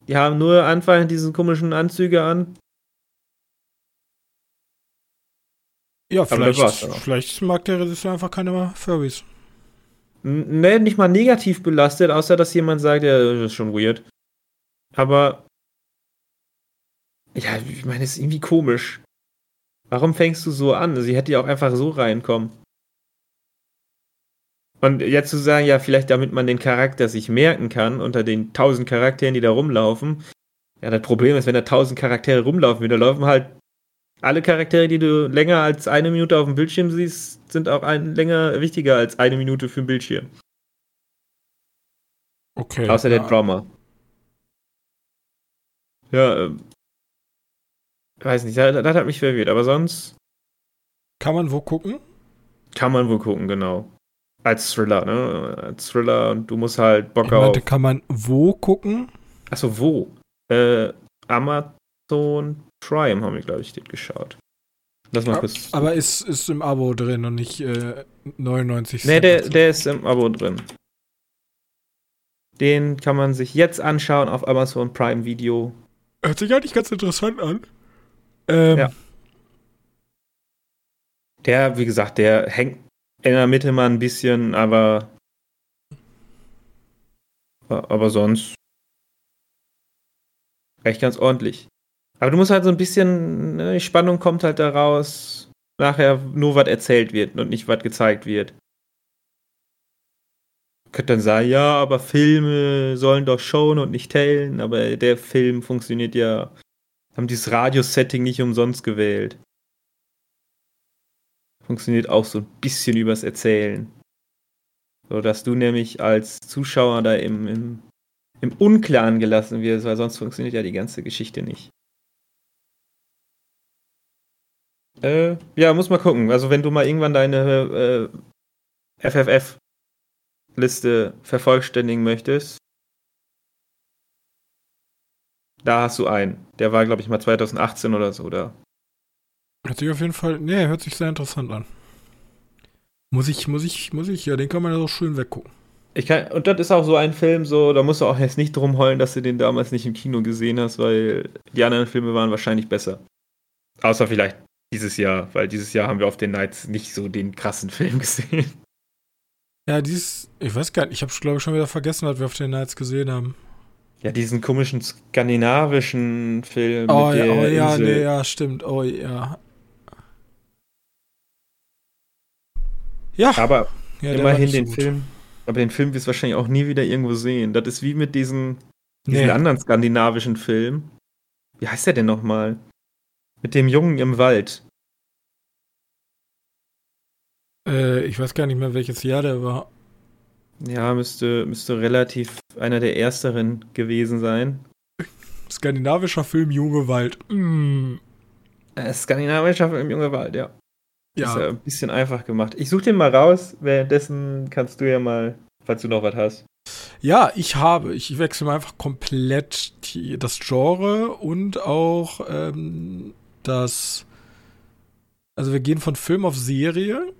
Speaker 2: die haben nur anfangs diesen komischen Anzüge an
Speaker 1: Ja, vielleicht, vielleicht mag der Regisseur einfach keine Furbies.
Speaker 2: Ne, nicht mal negativ belastet, außer dass jemand sagt, ja, das ist schon weird. Aber Ja, ich meine, das ist irgendwie komisch. Warum fängst du so an? Sie hätte ja auch einfach so reinkommen. Und jetzt zu sagen, ja, vielleicht damit man den Charakter sich merken kann, unter den tausend Charakteren, die da rumlaufen. Ja, das Problem ist, wenn da tausend Charaktere rumlaufen, da laufen halt alle Charaktere, die du länger als eine Minute auf dem Bildschirm siehst, sind auch ein, länger wichtiger als eine Minute für den Bildschirm.
Speaker 1: Okay.
Speaker 2: Außer ja. der Drummer. Ja, ähm, weiß nicht, das, das hat mich verwirrt, aber sonst.
Speaker 1: Kann man wo gucken?
Speaker 2: Kann man wo gucken, genau. Als Thriller, ne? Als Thriller und du musst halt Bock ich meinte,
Speaker 1: auf. Kann man wo gucken?
Speaker 2: Achso, wo? Äh, Amazon Prime haben wir, glaube ich, den geschaut.
Speaker 1: Lass mal kurz. Aber ist, ist im Abo drin und nicht äh, 99
Speaker 2: Cent. Nee, der, der ist im Abo drin. Den kann man sich jetzt anschauen auf Amazon Prime Video.
Speaker 1: Hört sich eigentlich ganz interessant an. Ähm, ja.
Speaker 2: Der, wie gesagt, der hängt in der Mitte mal ein bisschen, aber. Aber sonst. Recht ganz ordentlich. Aber du musst halt so ein bisschen. Ne, die Spannung kommt halt daraus, nachher nur was erzählt wird und nicht was gezeigt wird. Könnt dann sagen, ja, aber Filme sollen doch showen und nicht tellen, aber der Film funktioniert ja haben dieses Radiosetting nicht umsonst gewählt. Funktioniert auch so ein bisschen übers Erzählen. So dass du nämlich als Zuschauer da im, im, im Unklaren gelassen wirst, weil sonst funktioniert ja die ganze Geschichte nicht. Äh, ja, muss mal gucken. Also wenn du mal irgendwann deine äh, FFF-Liste vervollständigen möchtest, da hast du einen. Der war, glaube ich, mal 2018 oder so, oder?
Speaker 1: Hört sich auf jeden Fall, nee, hört sich sehr interessant an. Muss ich, muss ich, muss ich, ja, den kann man ja so schön weggucken.
Speaker 2: Ich kann, und das ist auch so ein Film, so, da musst du auch jetzt nicht drum heulen, dass du den damals nicht im Kino gesehen hast, weil die anderen Filme waren wahrscheinlich besser. Außer vielleicht dieses Jahr, weil dieses Jahr haben wir auf den Nights nicht so den krassen Film *laughs* gesehen.
Speaker 1: Ja, dieses, ich weiß gar nicht, ich habe glaube ich schon wieder vergessen, was wir auf den Nights gesehen haben.
Speaker 2: Ja, diesen komischen skandinavischen Film.
Speaker 1: Oh, ja, oh ja, nee, ja, stimmt. Oh ja.
Speaker 2: Ja. Aber ja, immerhin den so Film. Aber den Film wirst du wahrscheinlich auch nie wieder irgendwo sehen. Das ist wie mit diesen, diesen nee. anderen skandinavischen Film. Wie heißt der denn nochmal? Mit dem Jungen im Wald.
Speaker 1: Äh, ich weiß gar nicht mehr, welches Jahr der war.
Speaker 2: Ja, müsste, müsste relativ einer der ersteren gewesen sein.
Speaker 1: Skandinavischer Film Junge Wald. Mm.
Speaker 2: Äh, skandinavischer Film Junge Wald, ja. Ja. Ist ja ein bisschen einfach gemacht. Ich suche den mal raus. Währenddessen kannst du ja mal, falls du noch was hast.
Speaker 1: Ja, ich habe. Ich wechsle mal einfach komplett die, das Genre und auch ähm, das. Also wir gehen von Film auf Serie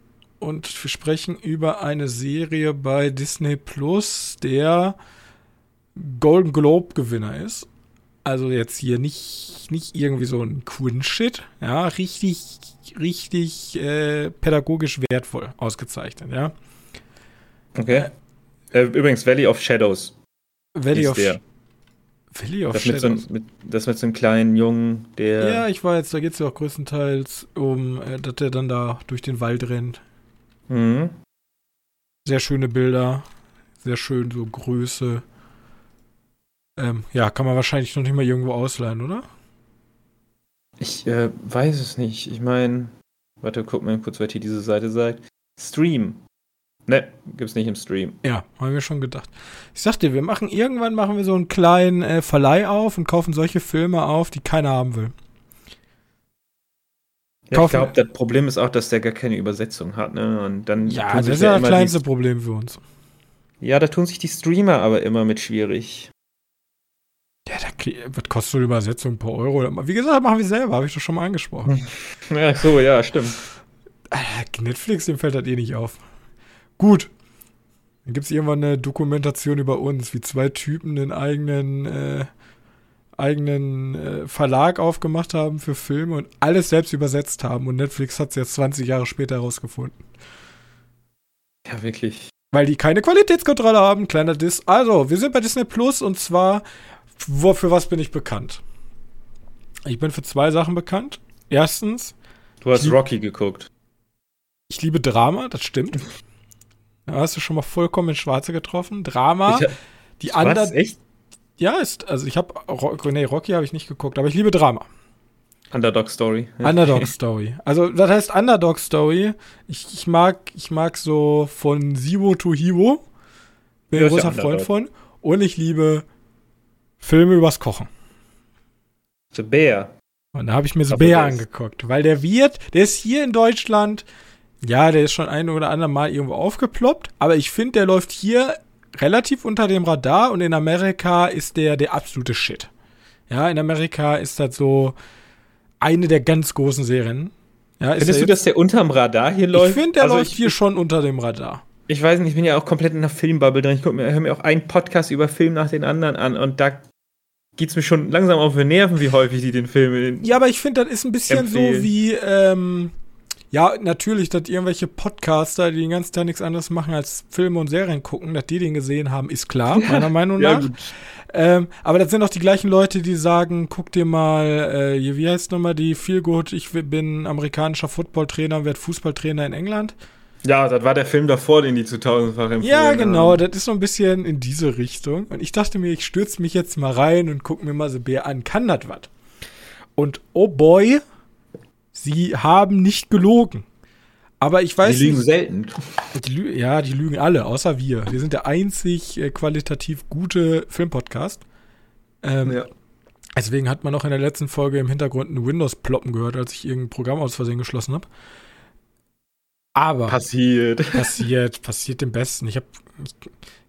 Speaker 1: und wir sprechen über eine Serie bei Disney Plus, der Golden Globe Gewinner ist. Also jetzt hier nicht, nicht irgendwie so ein Quinn-Shit, ja, richtig, richtig äh, pädagogisch wertvoll ausgezeichnet, ja.
Speaker 2: Okay. Äh, übrigens, Valley of Shadows.
Speaker 1: Valley of
Speaker 2: der.
Speaker 1: Valley of
Speaker 2: das Shadows. Mit so, mit, das mit so einem kleinen Jungen, der.
Speaker 1: Ja, ich weiß, da geht es ja auch größtenteils um, äh, dass der dann da durch den Wald rennt. Mhm. Sehr schöne Bilder. Sehr schön, so Größe. Ähm, ja, kann man wahrscheinlich noch nicht mal irgendwo ausleihen, oder?
Speaker 2: Ich äh, weiß es nicht. Ich meine, warte, guck mal kurz, was hier diese Seite sagt. Stream. Ne, gibt's nicht im Stream.
Speaker 1: Ja, haben wir schon gedacht. Ich sag dir, wir machen irgendwann machen wir so einen kleinen äh, Verleih auf und kaufen solche Filme auf, die keiner haben will.
Speaker 2: Ja, ich glaube, das Problem ist auch, dass der gar keine Übersetzung hat, ne? Und dann
Speaker 1: ja, das ist ja das kleinste Problem für uns.
Speaker 2: Ja, da tun sich die Streamer aber immer mit schwierig.
Speaker 1: Ja, da, was kostet so eine Übersetzung per Euro? Wie gesagt, machen wir selber, habe ich doch schon mal angesprochen. *laughs*
Speaker 2: ja, so, ja, stimmt.
Speaker 1: Netflix, dem fällt das eh nicht auf. Gut. Dann gibt es irgendwann eine Dokumentation über uns, wie zwei Typen den eigenen äh, eigenen äh, Verlag aufgemacht haben für Filme und alles selbst übersetzt haben. Und Netflix hat es jetzt 20 Jahre später herausgefunden.
Speaker 2: Ja, wirklich.
Speaker 1: Weil die keine Qualitätskontrolle haben, kleiner Diss. Also, wir sind bei Disney Plus und zwar, wo, für was bin ich bekannt? Ich bin für zwei Sachen bekannt. Erstens.
Speaker 2: Du hast Rocky geguckt.
Speaker 1: Ich liebe Drama, das stimmt. *laughs* Da hast du schon mal vollkommen ins Schwarze getroffen. Drama. Ich, die anderen. Echt? Ja, ist, also ich habe, nee, Rocky habe ich nicht geguckt, aber ich liebe Drama.
Speaker 2: Underdog Story.
Speaker 1: Ja. Underdog *laughs* Story. Also, das heißt Underdog Story. Ich, ich mag, ich mag so von Zero to Hero. Bin ein großer Freund von. Und ich liebe Filme übers Kochen.
Speaker 2: The Bear.
Speaker 1: Und da habe ich mir The Bear angeguckt, weil der wird, der ist hier in Deutschland, ja, der ist schon ein oder andere Mal irgendwo aufgeploppt, aber ich finde, der läuft hier relativ unter dem Radar und in Amerika ist der der absolute Shit. Ja, in Amerika ist das so eine der ganz großen Serien.
Speaker 2: Ja, Findest du, dass der unterm Radar hier läuft?
Speaker 1: Ich finde, der also läuft hier schon unter dem Radar.
Speaker 2: Ich weiß nicht, ich bin ja auch komplett in der Filmbubble drin. Ich höre mir auch einen Podcast über Film nach den anderen an und da geht es mir schon langsam auf den Nerven, wie häufig die den Film.
Speaker 1: Ja, aber ich finde, das ist ein bisschen empfehlen. so wie, ähm, ja, natürlich, dass irgendwelche Podcaster, die den ganzen Tag nichts anderes machen als Filme und Serien gucken, dass die den gesehen haben, ist klar, meiner Meinung nach. Ja, ähm, aber das sind auch die gleichen Leute, die sagen, guck dir mal, äh, wie heißt nochmal die Feel Good, ich bin amerikanischer Footballtrainer und werde Fußballtrainer in England.
Speaker 2: Ja, das war der Film davor, den die zu tausendfach empfohlen
Speaker 1: Ja, genau, haben. das ist so ein bisschen in diese Richtung. Und ich dachte mir, ich stürze mich jetzt mal rein und gucke mir mal so Bär an. Kann das was? Und oh boy, sie haben nicht gelogen. Aber ich weiß
Speaker 2: Die lügen nicht, selten.
Speaker 1: Die lü ja, die lügen alle, außer wir. Wir sind der einzig äh, qualitativ gute Filmpodcast. Ähm, ja. Deswegen hat man auch in der letzten Folge im Hintergrund ein Windows-Ploppen gehört, als ich irgendein Programm aus Versehen geschlossen habe. Aber.
Speaker 2: Passiert. *laughs*
Speaker 1: Passiert, passiert dem Besten. Ich habe.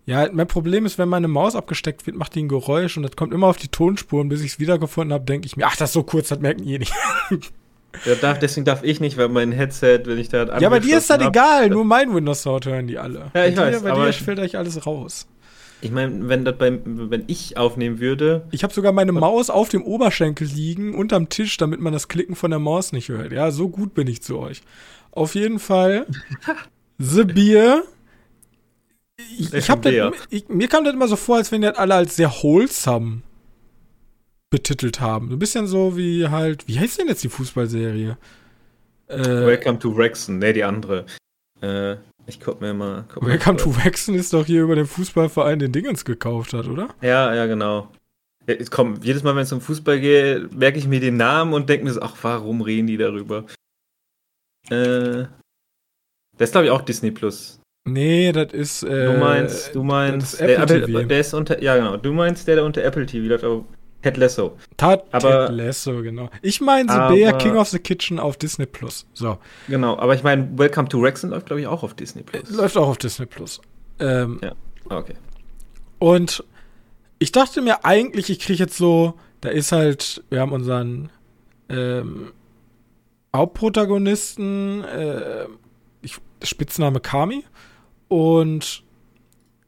Speaker 1: Ja, mein Problem ist, wenn meine Maus abgesteckt wird, macht die ein Geräusch und das kommt immer auf die Tonspuren. Bis ich es wiedergefunden habe, denke ich mir, ach, das ist so kurz, das merken die nicht. *laughs*
Speaker 2: Ja, darf, deswegen darf ich nicht, weil mein Headset, wenn ich da
Speaker 1: Ja, bei dir ist das hab, egal, nur mein Windows Sound hören die alle.
Speaker 2: Ja, ich
Speaker 1: bei
Speaker 2: weiß.
Speaker 1: Dir, bei dir fällt euch alles raus.
Speaker 2: Ich meine, wenn das beim, wenn ich aufnehmen würde.
Speaker 1: Ich habe sogar meine Maus auf dem Oberschenkel liegen, unterm Tisch, damit man das Klicken von der Maus nicht hört. Ja, so gut bin ich zu euch. Auf jeden Fall. *laughs* The Beer. Ich, ich hab das, ich, mir kam das immer so vor, als wenn die das alle als sehr wholesome betitelt haben. Ein bisschen so wie halt, wie heißt denn jetzt die Fußballserie?
Speaker 2: Äh, Welcome to Wrexham, ne, die andere. Äh, ich guck mir mal.
Speaker 1: Guck Welcome mal to Wrexham ist doch hier über den Fußballverein, den Dingens gekauft hat, oder?
Speaker 2: Ja, ja, genau. Ja, komm, jedes Mal, wenn es um Fußball geht, merke ich mir den Namen und denke mir so, ach, warum reden die darüber? Äh, das ist, glaube ich, auch Disney Plus.
Speaker 1: Nee, das ist.
Speaker 2: Äh, du meinst, du meinst. Der, Apple, der, ist unter. Ja, genau. Du meinst der, der unter Apple TV läuft, aber Ted Lasso.
Speaker 1: Tat, aber, Ted Lasso, genau. Ich meine The Bear King of the Kitchen auf Disney Plus. So.
Speaker 2: Genau, aber ich meine, Welcome to Wrexham läuft, glaube ich, auch auf Disney Plus.
Speaker 1: Läuft auch auf Disney Plus. Ähm,
Speaker 2: ja, okay.
Speaker 1: Und ich dachte mir eigentlich, ich kriege jetzt so, da ist halt, wir haben unseren ähm, Hauptprotagonisten, äh, ich, Spitzname Kami. Und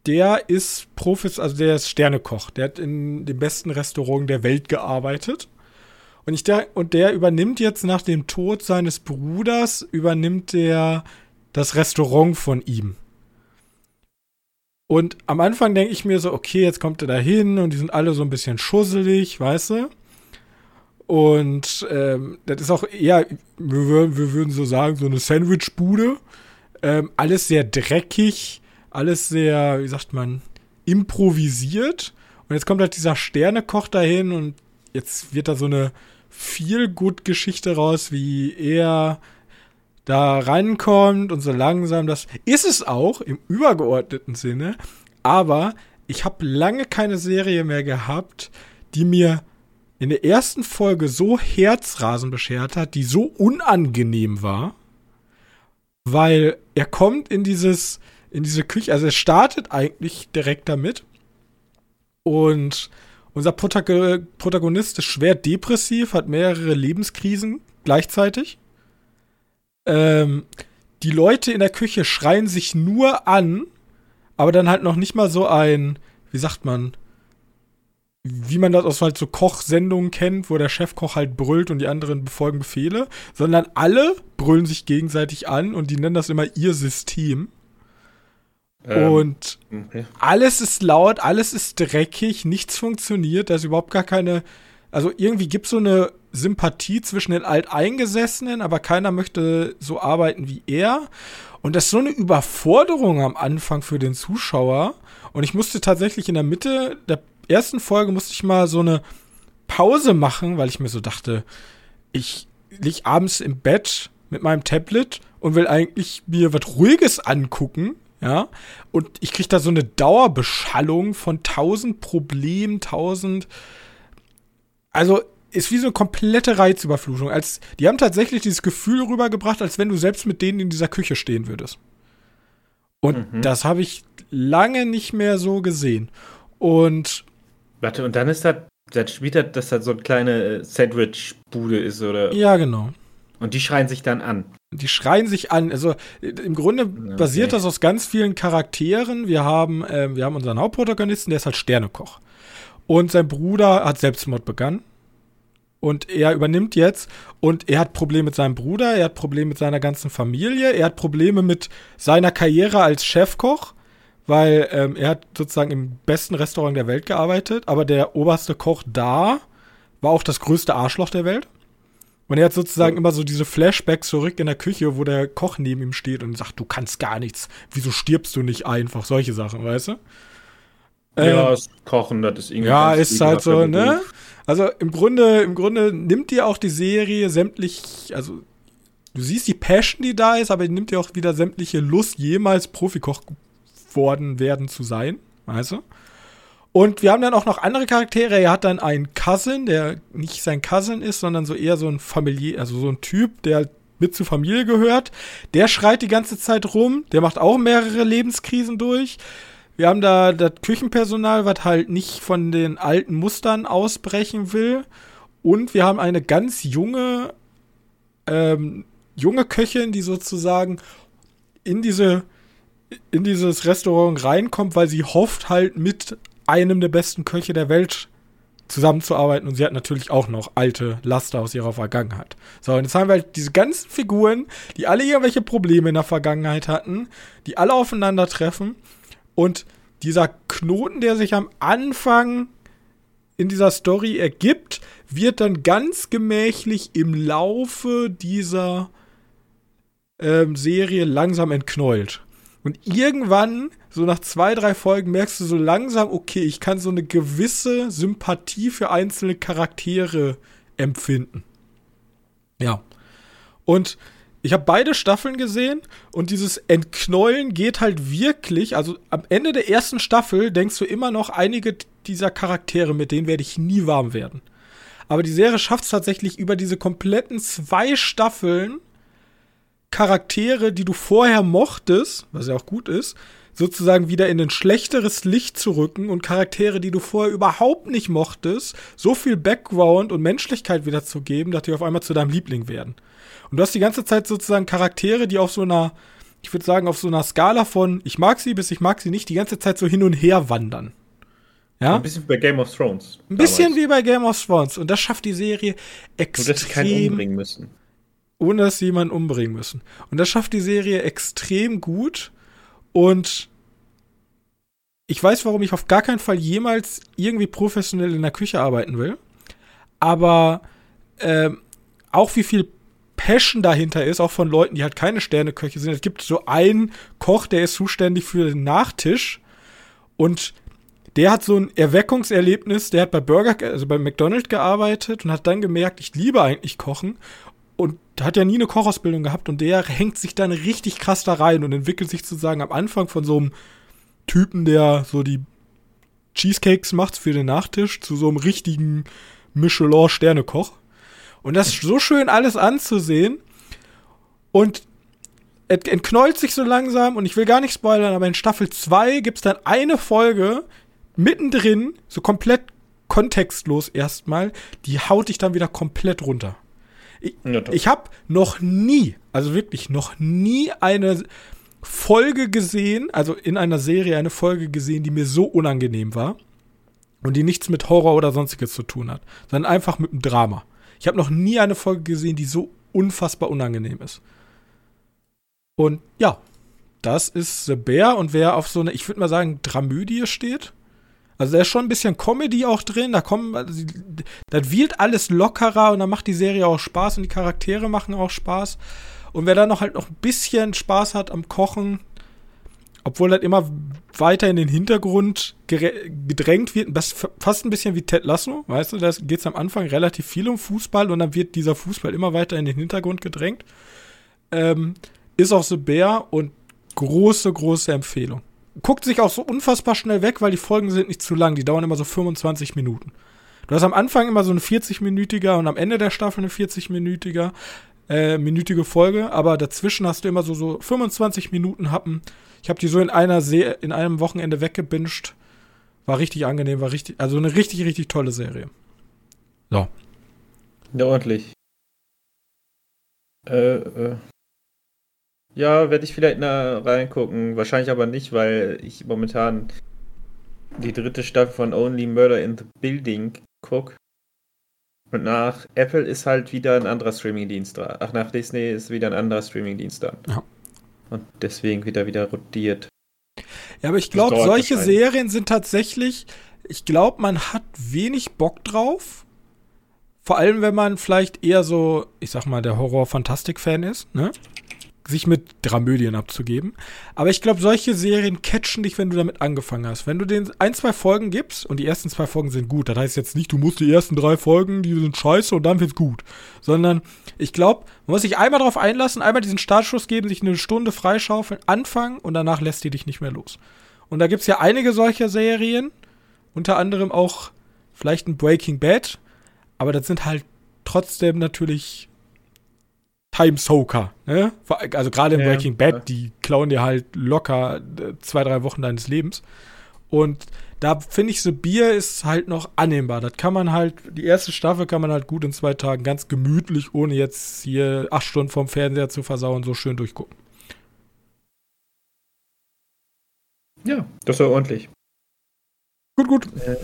Speaker 1: der ist Profis, also der ist Sternekoch. Der hat in dem besten Restaurant der Welt gearbeitet. Und, ich der, und der übernimmt jetzt nach dem Tod seines Bruders, übernimmt der das Restaurant von ihm. Und am Anfang denke ich mir so, okay, jetzt kommt er da hin und die sind alle so ein bisschen schusselig, weißt du? Und ähm, das ist auch eher, wir würden, wir würden so sagen, so eine Sandwichbude. Ähm, alles sehr dreckig, alles sehr, wie sagt man, improvisiert. Und jetzt kommt halt dieser Sternekoch dahin und jetzt wird da so eine Feel-Good-Geschichte raus, wie er da reinkommt und so langsam das. Ist es auch im übergeordneten Sinne, aber ich habe lange keine Serie mehr gehabt, die mir in der ersten Folge so Herzrasen beschert hat, die so unangenehm war, weil er kommt in dieses, in diese Küche, also er startet eigentlich direkt damit und unser Protagonist ist schwer depressiv, hat mehrere Lebenskrisen gleichzeitig. Ähm, die Leute in der Küche schreien sich nur an, aber dann halt noch nicht mal so ein, wie sagt man, wie man das aus halt so Kochsendungen kennt, wo der Chefkoch halt brüllt und die anderen befolgen Befehle, sondern alle brüllen sich gegenseitig an und die nennen das immer ihr System. Ähm, und okay. alles ist laut, alles ist dreckig, nichts funktioniert, da ist überhaupt gar keine. Also irgendwie gibt es so eine Sympathie zwischen den Alteingesessenen, aber keiner möchte so arbeiten wie er. Und das ist so eine Überforderung am Anfang für den Zuschauer. Und ich musste tatsächlich in der Mitte der ersten Folge musste ich mal so eine Pause machen, weil ich mir so dachte, ich lieg abends im Bett mit meinem Tablet und will eigentlich mir was Ruhiges angucken, ja, und ich krieg da so eine Dauerbeschallung von tausend Problemen, tausend, also ist wie so eine komplette Reizüberflutung. Als, die haben tatsächlich dieses Gefühl rübergebracht, als wenn du selbst mit denen in dieser Küche stehen würdest. Und mhm. das habe ich lange nicht mehr so gesehen. Und.
Speaker 2: Warte, und dann ist das, das spielt das, dass das so eine kleine äh, Sandwich-Bude ist, oder?
Speaker 1: Ja, genau.
Speaker 2: Und die schreien sich dann an.
Speaker 1: Die schreien sich an. Also im Grunde okay. basiert das aus ganz vielen Charakteren. Wir haben, äh, wir haben unseren Hauptprotagonisten, der ist halt Sternekoch. Und sein Bruder hat Selbstmord begangen. Und er übernimmt jetzt und er hat Probleme mit seinem Bruder, er hat Probleme mit seiner ganzen Familie, er hat Probleme mit seiner Karriere als Chefkoch, weil ähm, er hat sozusagen im besten Restaurant der Welt gearbeitet, aber der oberste Koch da war auch das größte Arschloch der Welt. Und er hat sozusagen immer so diese Flashbacks zurück in der Küche, wo der Koch neben ihm steht und sagt, du kannst gar nichts. Wieso stirbst du nicht einfach? Solche Sachen, weißt du?
Speaker 2: Ja, ähm, das Kochen, das ist irgendwie.
Speaker 1: Ja, ist halt so, ne? Also im Grunde, im Grunde nimmt dir auch die Serie sämtlich, also du siehst die Passion, die da ist, aber die nimmt dir auch wieder sämtliche Lust, jemals Profikoch worden werden zu sein, weißt du? Und wir haben dann auch noch andere Charaktere. Er hat dann einen Cousin, der nicht sein Cousin ist, sondern so eher so ein Familie, also so ein Typ, der mit zur Familie gehört. Der schreit die ganze Zeit rum. Der macht auch mehrere Lebenskrisen durch. Wir haben da das Küchenpersonal, was halt nicht von den alten Mustern ausbrechen will. Und wir haben eine ganz junge, ähm, junge Köchin, die sozusagen in diese in dieses Restaurant reinkommt, weil sie hofft halt mit einem der besten Köche der Welt zusammenzuarbeiten und sie hat natürlich auch noch alte Laster aus ihrer Vergangenheit. So, und jetzt haben wir halt diese ganzen Figuren, die alle irgendwelche Probleme in der Vergangenheit hatten, die alle aufeinandertreffen und dieser Knoten, der sich am Anfang in dieser Story ergibt, wird dann ganz gemächlich im Laufe dieser ähm, Serie langsam entknäult. Und irgendwann, so nach zwei, drei Folgen, merkst du so langsam, okay, ich kann so eine gewisse Sympathie für einzelne Charaktere empfinden. Ja. Und ich habe beide Staffeln gesehen und dieses Entknäulen geht halt wirklich, also am Ende der ersten Staffel denkst du immer noch, einige dieser Charaktere, mit denen werde ich nie warm werden. Aber die Serie schafft es tatsächlich über diese kompletten zwei Staffeln Charaktere, die du vorher mochtest, was ja auch gut ist, sozusagen wieder in ein schlechteres Licht zu rücken und Charaktere, die du vorher überhaupt nicht mochtest, so viel Background und Menschlichkeit wieder zu geben, dass die auf einmal zu deinem Liebling werden. Und du hast die ganze Zeit sozusagen Charaktere, die auf so einer, ich würde sagen, auf so einer Skala von ich mag sie bis ich mag sie nicht, die ganze Zeit so hin und her wandern.
Speaker 2: Ja? Ein bisschen wie bei Game of Thrones.
Speaker 1: Ein bisschen wie bei Game of Thrones. Und das schafft die Serie extrem. Nur, dass sie keinen
Speaker 2: umbringen müssen
Speaker 1: ohne dass sie jemanden umbringen müssen. Und das schafft die Serie extrem gut. Und ich weiß, warum ich auf gar keinen Fall jemals irgendwie professionell in der Küche arbeiten will. Aber ähm, auch wie viel Passion dahinter ist, auch von Leuten, die halt keine Sterneköche sind. Es gibt so einen Koch, der ist zuständig für den Nachtisch. Und der hat so ein Erweckungserlebnis, der hat bei Burger, also bei McDonald's gearbeitet und hat dann gemerkt, ich liebe eigentlich Kochen und hat ja nie eine Kochausbildung gehabt und der hängt sich dann richtig krass da rein und entwickelt sich sozusagen am Anfang von so einem Typen, der so die Cheesecakes macht für den Nachtisch, zu so einem richtigen Michelin-Sternekoch. Und das ist so schön alles anzusehen. Und entknollt sich so langsam und ich will gar nicht spoilern, aber in Staffel 2 gibt es dann eine Folge mittendrin, so komplett kontextlos erstmal, die haut dich dann wieder komplett runter. Ich, ja, ich habe noch nie, also wirklich noch nie eine Folge gesehen, also in einer Serie eine Folge gesehen, die mir so unangenehm war und die nichts mit Horror oder sonstiges zu tun hat, sondern einfach mit einem Drama. Ich habe noch nie eine Folge gesehen, die so unfassbar unangenehm ist. Und ja, das ist The Bear und wer auf so eine, ich würde mal sagen, Dramödie steht, Also da ist schon ein bisschen Comedy auch drin, da kommen, also, das wird alles lockerer und dann macht die Serie auch Spaß und die Charaktere machen auch Spaß. Und wer dann noch halt noch ein bisschen Spaß hat am Kochen, obwohl das immer weiter in den Hintergrund gedrängt wird, das fast ein bisschen wie Ted Lasso, weißt du, da geht es am Anfang relativ viel um Fußball und dann wird dieser Fußball immer weiter in den Hintergrund gedrängt. Ähm, ist auch The Bear und große, große Empfehlung guckt sich auch so unfassbar schnell weg, weil die Folgen sind nicht zu lang. Die dauern immer so 25 Minuten. Du hast am Anfang immer so eine 40-minütiger und am Ende der Staffel eine 40-minütiger, äh, minütige Folge, aber dazwischen hast du immer so, so 25 Minuten Happen. Ich habe die so in einer Se in einem Wochenende weggebinged. War richtig angenehm, war richtig, also eine richtig, richtig tolle Serie. So.
Speaker 2: Ja, ordentlich. Äh, äh, ja, werde ich vielleicht mal reingucken. Wahrscheinlich aber nicht, weil ich momentan die dritte Staffel von Only Murder in the Building gucke. Und nach Apple ist halt wieder ein anderer Streamingdienst da. Ach, nach Disney ist wieder ein anderer Streamingdienst da. Ja. Und deswegen wieder wieder rotiert.
Speaker 1: Ja, aber ich glaube, solche Serien sind tatsächlich, ich glaube, man hat wenig Bock drauf. Vor allem, wenn man vielleicht eher so, ich sag mal, der Horror-Fantastik-Fan ist, ne? Sich mit Dramödien abzugeben. Aber ich glaube, solche Serien catchen dich, wenn du damit angefangen hast. Wenn du den ein, zwei Folgen gibst und die ersten zwei Folgen sind gut, das heißt jetzt nicht, du musst die ersten drei Folgen, die sind scheiße und dann wird's gut. Sondern ich glaube, man muss sich einmal darauf einlassen, einmal diesen Startschuss geben, sich eine Stunde freischaufeln, anfangen und danach lässt die dich nicht mehr los. Und da gibt's ja einige solcher Serien, unter anderem auch vielleicht ein Breaking Bad, aber das sind halt trotzdem natürlich Time Soaker. Ne? Also gerade in ja, Breaking Bad, ja. die klauen dir halt locker äh, zwei, drei Wochen deines Lebens. Und da finde ich, so Bier ist halt noch annehmbar. Das kann man halt, die erste Staffel kann man halt gut in zwei Tagen ganz gemütlich, ohne jetzt hier acht Stunden vom Fernseher zu versauen, so schön durchgucken.
Speaker 2: Ja, das war ordentlich.
Speaker 1: Gut, gut.
Speaker 2: Äh,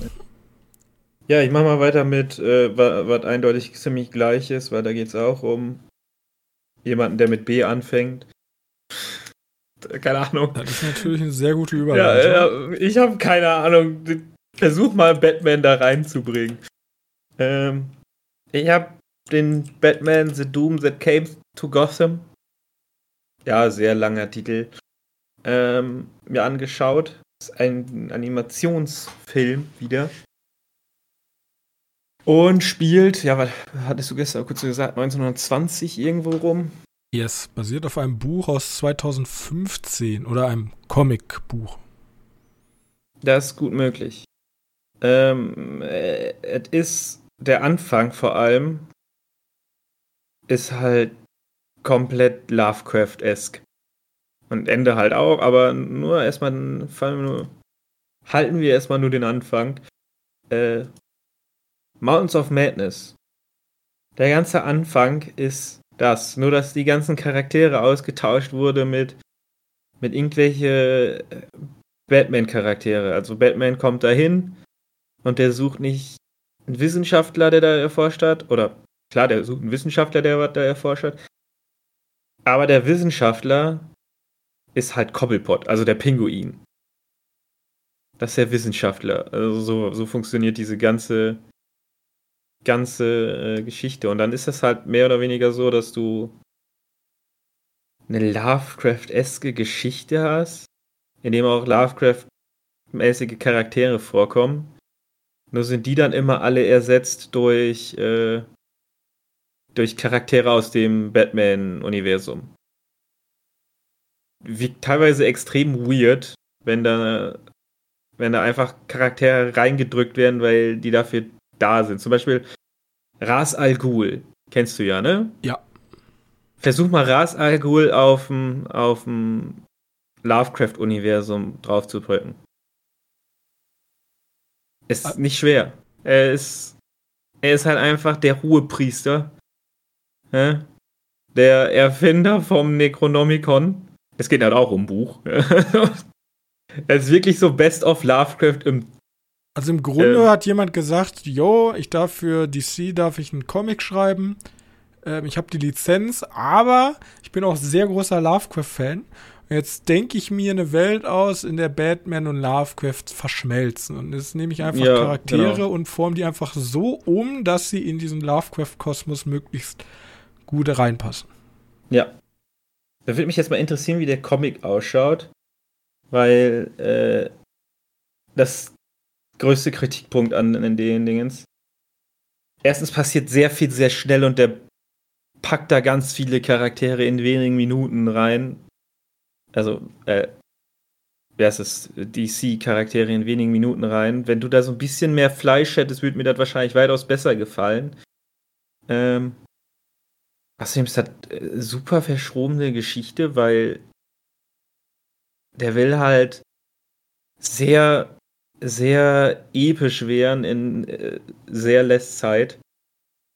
Speaker 2: ja, ich mache mal weiter mit, äh, was eindeutig ziemlich gleich ist, weil da geht es auch um jemanden, der mit B anfängt. Keine Ahnung.
Speaker 1: Das ist natürlich eine sehr gute Überleitung.
Speaker 2: Ja, ja ich habe keine Ahnung. Versuch mal Batman da reinzubringen. Ähm, ich habe den Batman The Doom That Came to Gotham. Ja, sehr langer Titel. Ähm, mir angeschaut. Das ist ein Animationsfilm wieder. Und spielt, ja, was hattest du gestern kurz gesagt, 1920 irgendwo rum?
Speaker 1: Yes, basiert auf einem Buch aus 2015 oder einem Comicbuch.
Speaker 2: Das ist gut möglich. Ähm, äh, es ist der Anfang vor allem ist halt komplett Lovecraft-esque. Und Ende halt auch, aber nur erstmal halten wir erstmal nur den Anfang. Äh, Mountains of Madness. Der ganze Anfang ist das. Nur, dass die ganzen Charaktere ausgetauscht wurde mit, mit irgendwelche äh, Batman-Charaktere. Also Batman kommt dahin und der sucht nicht einen Wissenschaftler, der da erforscht hat. Oder klar, der sucht einen Wissenschaftler, der da erforscht hat. Aber der Wissenschaftler ist halt Cobblepot, also der Pinguin. Das ist der Wissenschaftler. Also so, so funktioniert diese ganze ganze äh, Geschichte. Und dann ist es halt mehr oder weniger so, dass du eine Lovecraft-eske Geschichte hast, in dem auch Lovecraft-mäßige Charaktere vorkommen. Nur sind die dann immer alle ersetzt durch, äh, durch Charaktere aus dem Batman-Universum. Wie teilweise extrem weird, wenn da, wenn da einfach Charaktere reingedrückt werden, weil die dafür da sind. Zum Beispiel Ras Al Ghul. Kennst du ja, ne?
Speaker 1: Ja.
Speaker 2: Versuch mal Ras Al Ghul auf dem auf Lovecraft-Universum draufzudrücken. Ist ah. nicht schwer. Er ist, er ist halt einfach der Ruhepriester. Ja? Der Erfinder vom Necronomicon. Es geht halt auch um Buch. *laughs* er ist wirklich so Best of Lovecraft im
Speaker 1: also im Grunde ähm, hat jemand gesagt, jo, ich darf für DC darf ich einen Comic schreiben. Ähm, ich habe die Lizenz, aber ich bin auch sehr großer Lovecraft-Fan. Jetzt denke ich mir eine Welt aus, in der Batman und Lovecraft verschmelzen. Und jetzt nehme ich einfach ja, Charaktere genau. und forme die einfach so um, dass sie in diesen Lovecraft-Kosmos möglichst gut reinpassen.
Speaker 2: Ja. Da würde mich jetzt mal interessieren, wie der Comic ausschaut. Weil äh, das größte Kritikpunkt an, an den Dingens. Erstens passiert sehr viel sehr schnell und der packt da ganz viele Charaktere in wenigen Minuten rein. Also, äh, wer ist es? DC-Charaktere in wenigen Minuten rein. Wenn du da so ein bisschen mehr Fleisch hättest, würde mir das wahrscheinlich weitaus besser gefallen. Ähm, außerdem ist das äh, super verschrobene Geschichte, weil der will halt sehr, sehr episch werden in äh, sehr less Zeit.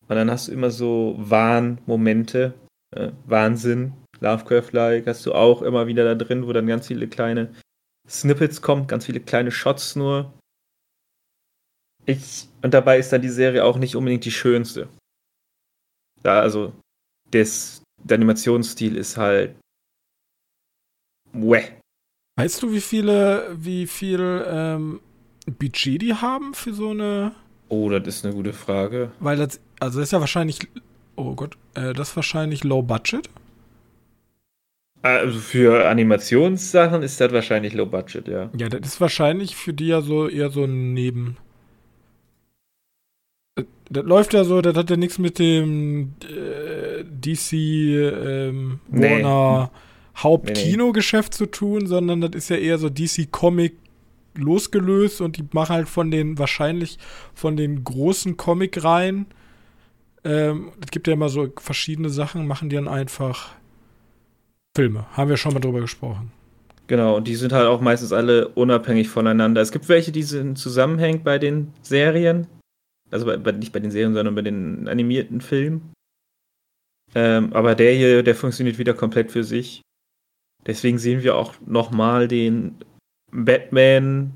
Speaker 2: Und dann hast du immer so Wahn-Momente, äh, Wahnsinn, Lovecraft-like, hast du auch immer wieder da drin, wo dann ganz viele kleine Snippets kommen, ganz viele kleine Shots nur. Ich, und dabei ist dann die Serie auch nicht unbedingt die schönste. Da, also, des, der Animationsstil ist halt. Wäh.
Speaker 1: Weißt du, wie viele, wie viel ähm, Budget die haben für so eine.
Speaker 2: Oh, das ist eine gute Frage.
Speaker 1: Weil das, also das ist ja wahrscheinlich, oh Gott, äh, das ist wahrscheinlich Low Budget.
Speaker 2: Also für Animationssachen ist das wahrscheinlich Low Budget, ja.
Speaker 1: Ja, das ist wahrscheinlich für die ja so eher so ein Neben. Das, äh, das läuft ja so, das hat ja nichts mit dem äh, DC ähm, Warner. Nee Hauptkinogeschäft zu tun, sondern das ist ja eher so DC Comic losgelöst und die machen halt von den, wahrscheinlich von den großen Comic-Reihen, ähm, es gibt ja immer so verschiedene Sachen, machen die dann einfach Filme. Haben wir schon mal drüber gesprochen.
Speaker 2: Genau, und die sind halt auch meistens alle unabhängig voneinander. Es gibt welche, die sind zusammenhängt bei den Serien. Also bei, bei, nicht bei den Serien, sondern bei den animierten Filmen. Ähm, aber der hier, der funktioniert wieder komplett für sich. Deswegen sehen wir auch nochmal den Batman,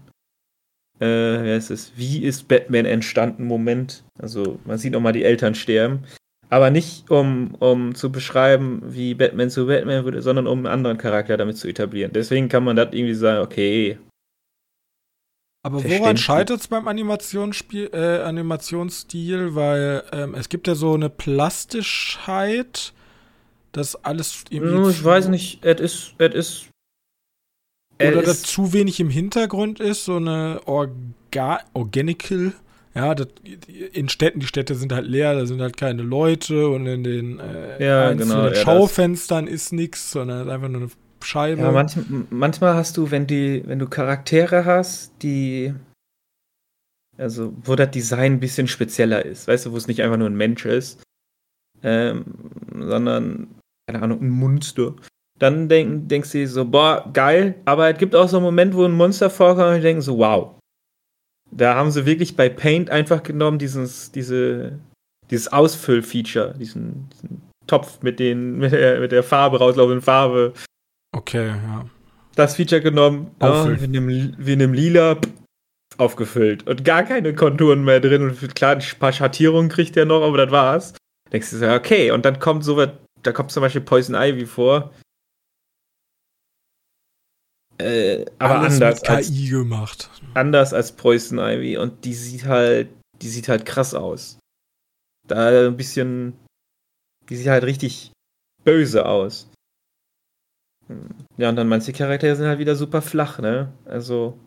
Speaker 2: äh, wer ist es? Wie ist Batman entstanden? Moment. Also man sieht nochmal die Eltern sterben. Aber nicht um, um zu beschreiben, wie Batman zu Batman würde, sondern um einen anderen Charakter damit zu etablieren. Deswegen kann man das irgendwie sagen, okay.
Speaker 1: Aber woran scheitert es beim Animationsspiel, äh, Animationsstil? Weil ähm, es gibt ja so eine Plastischheit dass alles
Speaker 2: irgendwie. Ich weiß nicht, es ist, es ist.
Speaker 1: Oder dass zu wenig im Hintergrund ist, so eine Orga Organical. Ja, das, in Städten, die Städte sind halt leer, da sind halt keine Leute und in den äh,
Speaker 2: ja, einzelnen genau,
Speaker 1: Schaufenstern ja, ist nichts, sondern einfach nur eine Scheibe. Ja,
Speaker 2: manch, manchmal hast du, wenn die, wenn du Charaktere hast, die also wo das Design ein bisschen spezieller ist, weißt du, wo es nicht einfach nur ein Mensch ist, ähm, sondern keine Ahnung, ein Monster. Dann denk, denkst du dir so, boah, geil. Aber es gibt auch so einen Moment, wo ein Monster vorkommt und ich denke so, wow. Da haben sie wirklich bei Paint einfach genommen, dieses, diese, dieses Ausfüllfeature, diesen, diesen Topf mit, den, *laughs* mit, der, mit der Farbe, rauslaufenden Farbe.
Speaker 1: Okay, ja.
Speaker 2: Das Feature genommen, oh, wie, in einem, wie in einem Lila, aufgefüllt. Und gar keine Konturen mehr drin. Und klar, ein paar Schattierungen kriegt er noch, aber das war's. Denkst du so, okay. Und dann kommt so was da kommt zum Beispiel Poison Ivy vor. Äh, aber Alles anders
Speaker 1: mit KI als, gemacht.
Speaker 2: Anders als Poison Ivy und die sieht halt, die sieht halt krass aus. Da ein bisschen, die sieht halt richtig böse aus. Ja, und dann manche Charaktere sind halt wieder super flach, ne? Also,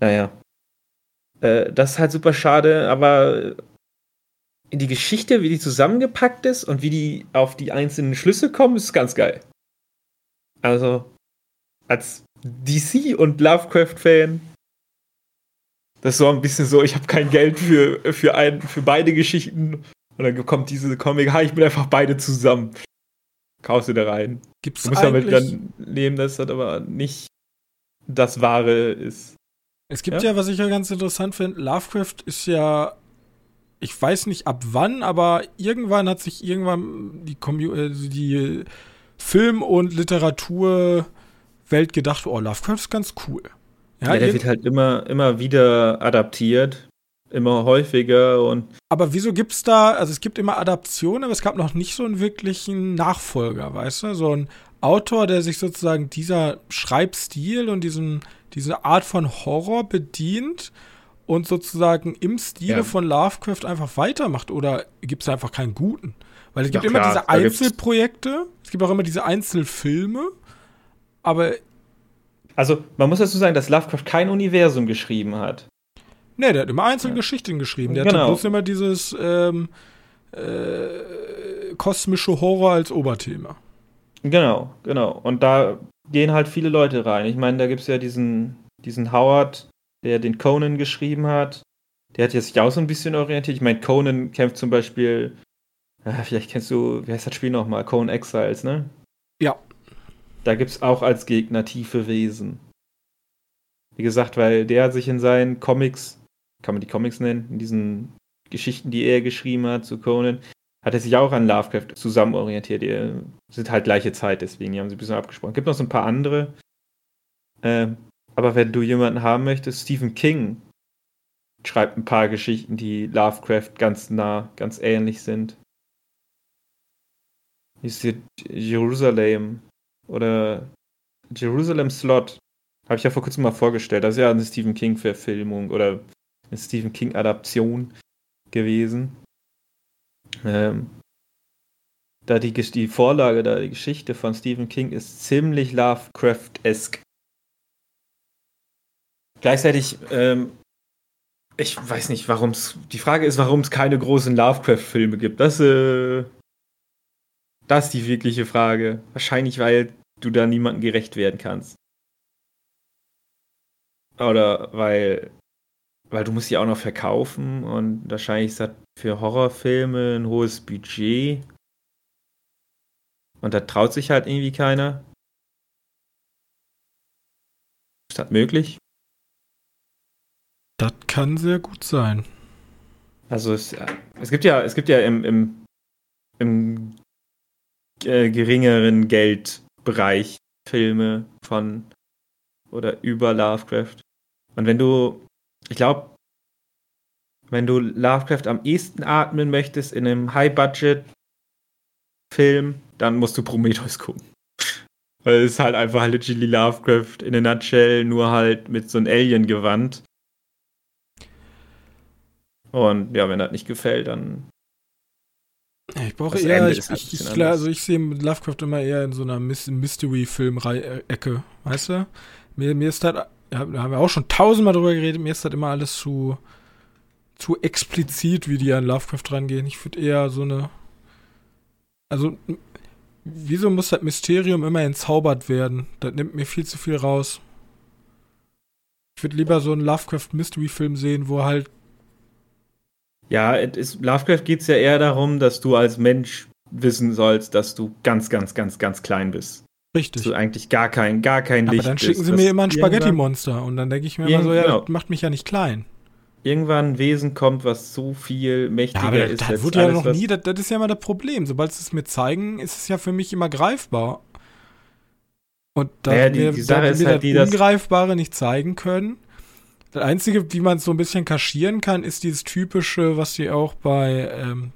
Speaker 2: naja. Äh, das ist halt super schade, aber die Geschichte, wie die zusammengepackt ist und wie die auf die einzelnen Schlüsse kommen, ist ganz geil. Also, als DC- und Lovecraft-Fan, das ist so ein bisschen so, ich habe kein Geld für, für, ein, für beide Geschichten. Und dann kommt diese Comic, ha, ich bin einfach beide zusammen. Kaufst du da rein.
Speaker 1: Gibt's
Speaker 2: du musst damit dann leben, dass das aber nicht das Wahre ist.
Speaker 1: Es gibt ja, ja was ich ja ganz interessant finde, Lovecraft ist ja ich weiß nicht ab wann, aber irgendwann hat sich irgendwann die, äh, die Film- und Literaturwelt gedacht, oh, Lovecraft ist ganz cool.
Speaker 2: Ja, ja der wird halt immer, immer wieder adaptiert. immer häufiger und.
Speaker 1: Aber wieso gibt's da, also es gibt immer Adaptionen, aber es gab noch nicht so einen wirklichen Nachfolger, weißt du? So ein Autor, der sich sozusagen dieser Schreibstil und diesen, diese Art von Horror bedient und sozusagen im Stile ja. von Lovecraft einfach weitermacht oder gibt es einfach keinen guten? Weil es gibt ja, immer diese Einzelprojekte, es gibt auch immer diese Einzelfilme, aber.
Speaker 2: Also, man muss dazu sagen, dass Lovecraft kein Universum geschrieben hat.
Speaker 1: Nee, der hat immer Einzelgeschichten ja. geschrieben. Der genau. hat bloß immer dieses ähm, äh, kosmische Horror als Oberthema.
Speaker 2: Genau, genau. Und da gehen halt viele Leute rein. Ich meine, da gibt es ja diesen, diesen Howard, der den Conan geschrieben hat. Der hat sich auch so ein bisschen orientiert. Ich meine, Conan kämpft zum Beispiel, äh, vielleicht kennst du, wie heißt das Spiel nochmal? Conan Exiles, ne?
Speaker 1: Ja.
Speaker 2: Da gibt es auch als Gegner tiefe Wesen. Wie gesagt, weil der sich in seinen Comics, kann man die Comics nennen, in diesen Geschichten, die er geschrieben hat zu Conan, hat er sich auch an Lovecraft zusammen orientiert. Die sind halt gleiche Zeit, deswegen die haben sie ein bisschen abgesprochen. Gibt noch so ein paar andere. Ähm, aber wenn du jemanden haben möchtest, Stephen King schreibt ein paar Geschichten, die Lovecraft ganz nah, ganz ähnlich sind. Ist hier Jerusalem oder Jerusalem Slot. Habe ich ja vor kurzem mal vorgestellt. Das ist ja eine Stephen King-Verfilmung oder eine Stephen King-Adaption gewesen. Ähm, da die, die Vorlage, da die Geschichte von Stephen King ist ziemlich Lovecraft-esque. Gleichzeitig, ähm, ich weiß nicht, warum es. Die Frage ist, warum es keine großen Lovecraft-Filme gibt. Das, äh, das ist die wirkliche Frage. Wahrscheinlich, weil du da niemandem gerecht werden kannst. Oder weil weil du musst die auch noch verkaufen und wahrscheinlich ist das für Horrorfilme ein hohes Budget. Und da traut sich halt irgendwie keiner. Ist das möglich?
Speaker 1: Das kann sehr gut sein.
Speaker 2: Also es, es gibt ja, es gibt ja im, im, im äh, geringeren Geldbereich Filme von oder über Lovecraft. Und wenn du ich glaube, wenn du Lovecraft am ehesten atmen möchtest in einem High-Budget-Film, dann musst du Prometheus gucken. *laughs* Weil es ist halt einfach literally Lovecraft in a nutshell, nur halt mit so einem Alien-Gewand. Und ja, wenn das nicht gefällt, dann.
Speaker 1: Ich brauche eher, ich, halt ich, ich, klar, also ich sehe Lovecraft immer eher in so einer Mystery-Film-Ecke, weißt du? Mir, mir ist das da haben wir auch schon tausendmal drüber geredet, mir ist das immer alles zu, zu explizit, wie die an Lovecraft rangehen. Ich würde eher so eine. Also, wieso muss das Mysterium immer entzaubert werden? Das nimmt mir viel zu viel raus. Ich würde lieber so einen Lovecraft-Mystery-Film sehen, wo halt.
Speaker 2: Ja, ist, Lovecraft geht es ja eher darum, dass du als Mensch wissen sollst, dass du ganz, ganz, ganz, ganz klein bist.
Speaker 1: Richtig.
Speaker 2: So eigentlich gar kein, gar kein Licht.
Speaker 1: Aber dann schicken sie mir immer ein Spaghetti-Monster und dann denke ich mir immer so, ja, genau. das macht mich ja nicht klein.
Speaker 2: Irgendwann ein Wesen kommt, was so viel mächtiger ja, aber ist.
Speaker 1: Das wurde ja noch nie, das, das, ist ja immer das Problem. Sobald sie es mir zeigen, ist es ja für mich immer greifbar. Und da naja, die, mir, die Sache ist halt, das Ungreifbare nicht zeigen können. Das Einzige, wie man es so ein bisschen kaschieren kann, ist dieses typische, was sie auch bei ähm,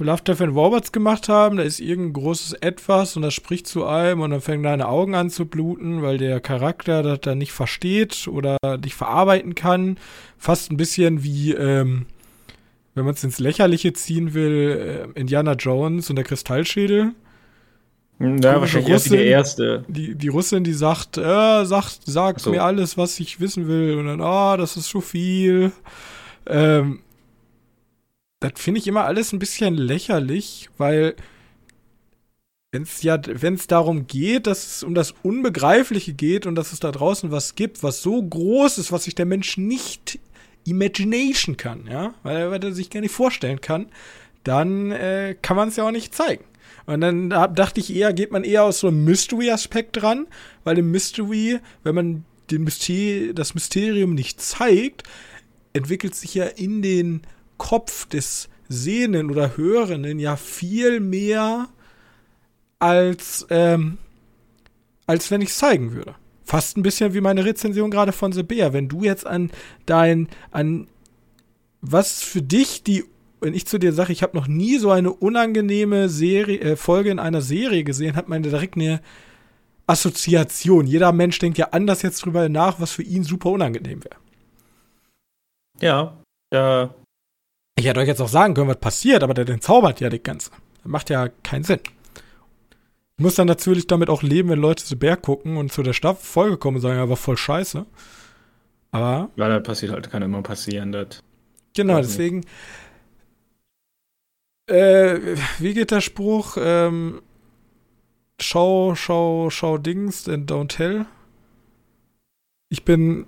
Speaker 1: Love, Death and Robots gemacht haben. Da ist irgendein großes Etwas und das spricht zu einem und dann fängen deine Augen an zu bluten, weil der Charakter das dann nicht versteht oder nicht verarbeiten kann. Fast ein bisschen wie, ähm, wenn man es ins Lächerliche ziehen will, äh, Indiana Jones und der Kristallschädel.
Speaker 2: Ja, wahrscheinlich Russin, die erste.
Speaker 1: Die, die Russin, die sagt, äh, sagt, sagt so. mir alles, was ich wissen will. Und dann, ah, oh, das ist so viel. Ähm, das finde ich immer alles ein bisschen lächerlich, weil wenn es ja, wenn es darum geht, dass es um das Unbegreifliche geht und dass es da draußen was gibt, was so groß ist, was sich der Mensch nicht imagination kann, ja, weil, weil er sich gar nicht vorstellen kann, dann äh, kann man es ja auch nicht zeigen. Und dann dachte ich eher, geht man eher aus so einem Mystery-Aspekt dran, weil im Mystery, wenn man den Myster das Mysterium nicht zeigt, entwickelt sich ja in den Kopf des Sehenden oder Hörenden ja viel mehr als, ähm, als wenn ich es zeigen würde. Fast ein bisschen wie meine Rezension gerade von The Bear. Wenn du jetzt an dein, an was für dich die, wenn ich zu dir sage, ich habe noch nie so eine unangenehme Serie, äh, Folge in einer Serie gesehen, hat man direkt eine Assoziation. Jeder Mensch denkt ja anders jetzt drüber nach, was für ihn super unangenehm wäre.
Speaker 2: Ja, ja.
Speaker 1: Ich hätte euch jetzt auch sagen können, was passiert, aber der den zaubert ja das Ganze. Das macht ja keinen Sinn. Ich muss dann natürlich damit auch leben, wenn Leute zu Berg gucken und zu der Staffel Folge kommen und sagen, ja, war voll scheiße. Aber.
Speaker 2: Ja, das passiert halt, kann immer passieren. Das
Speaker 1: genau, deswegen. Äh, wie geht der Spruch? Ähm, schau, schau, schau Dings and don't tell. Ich bin.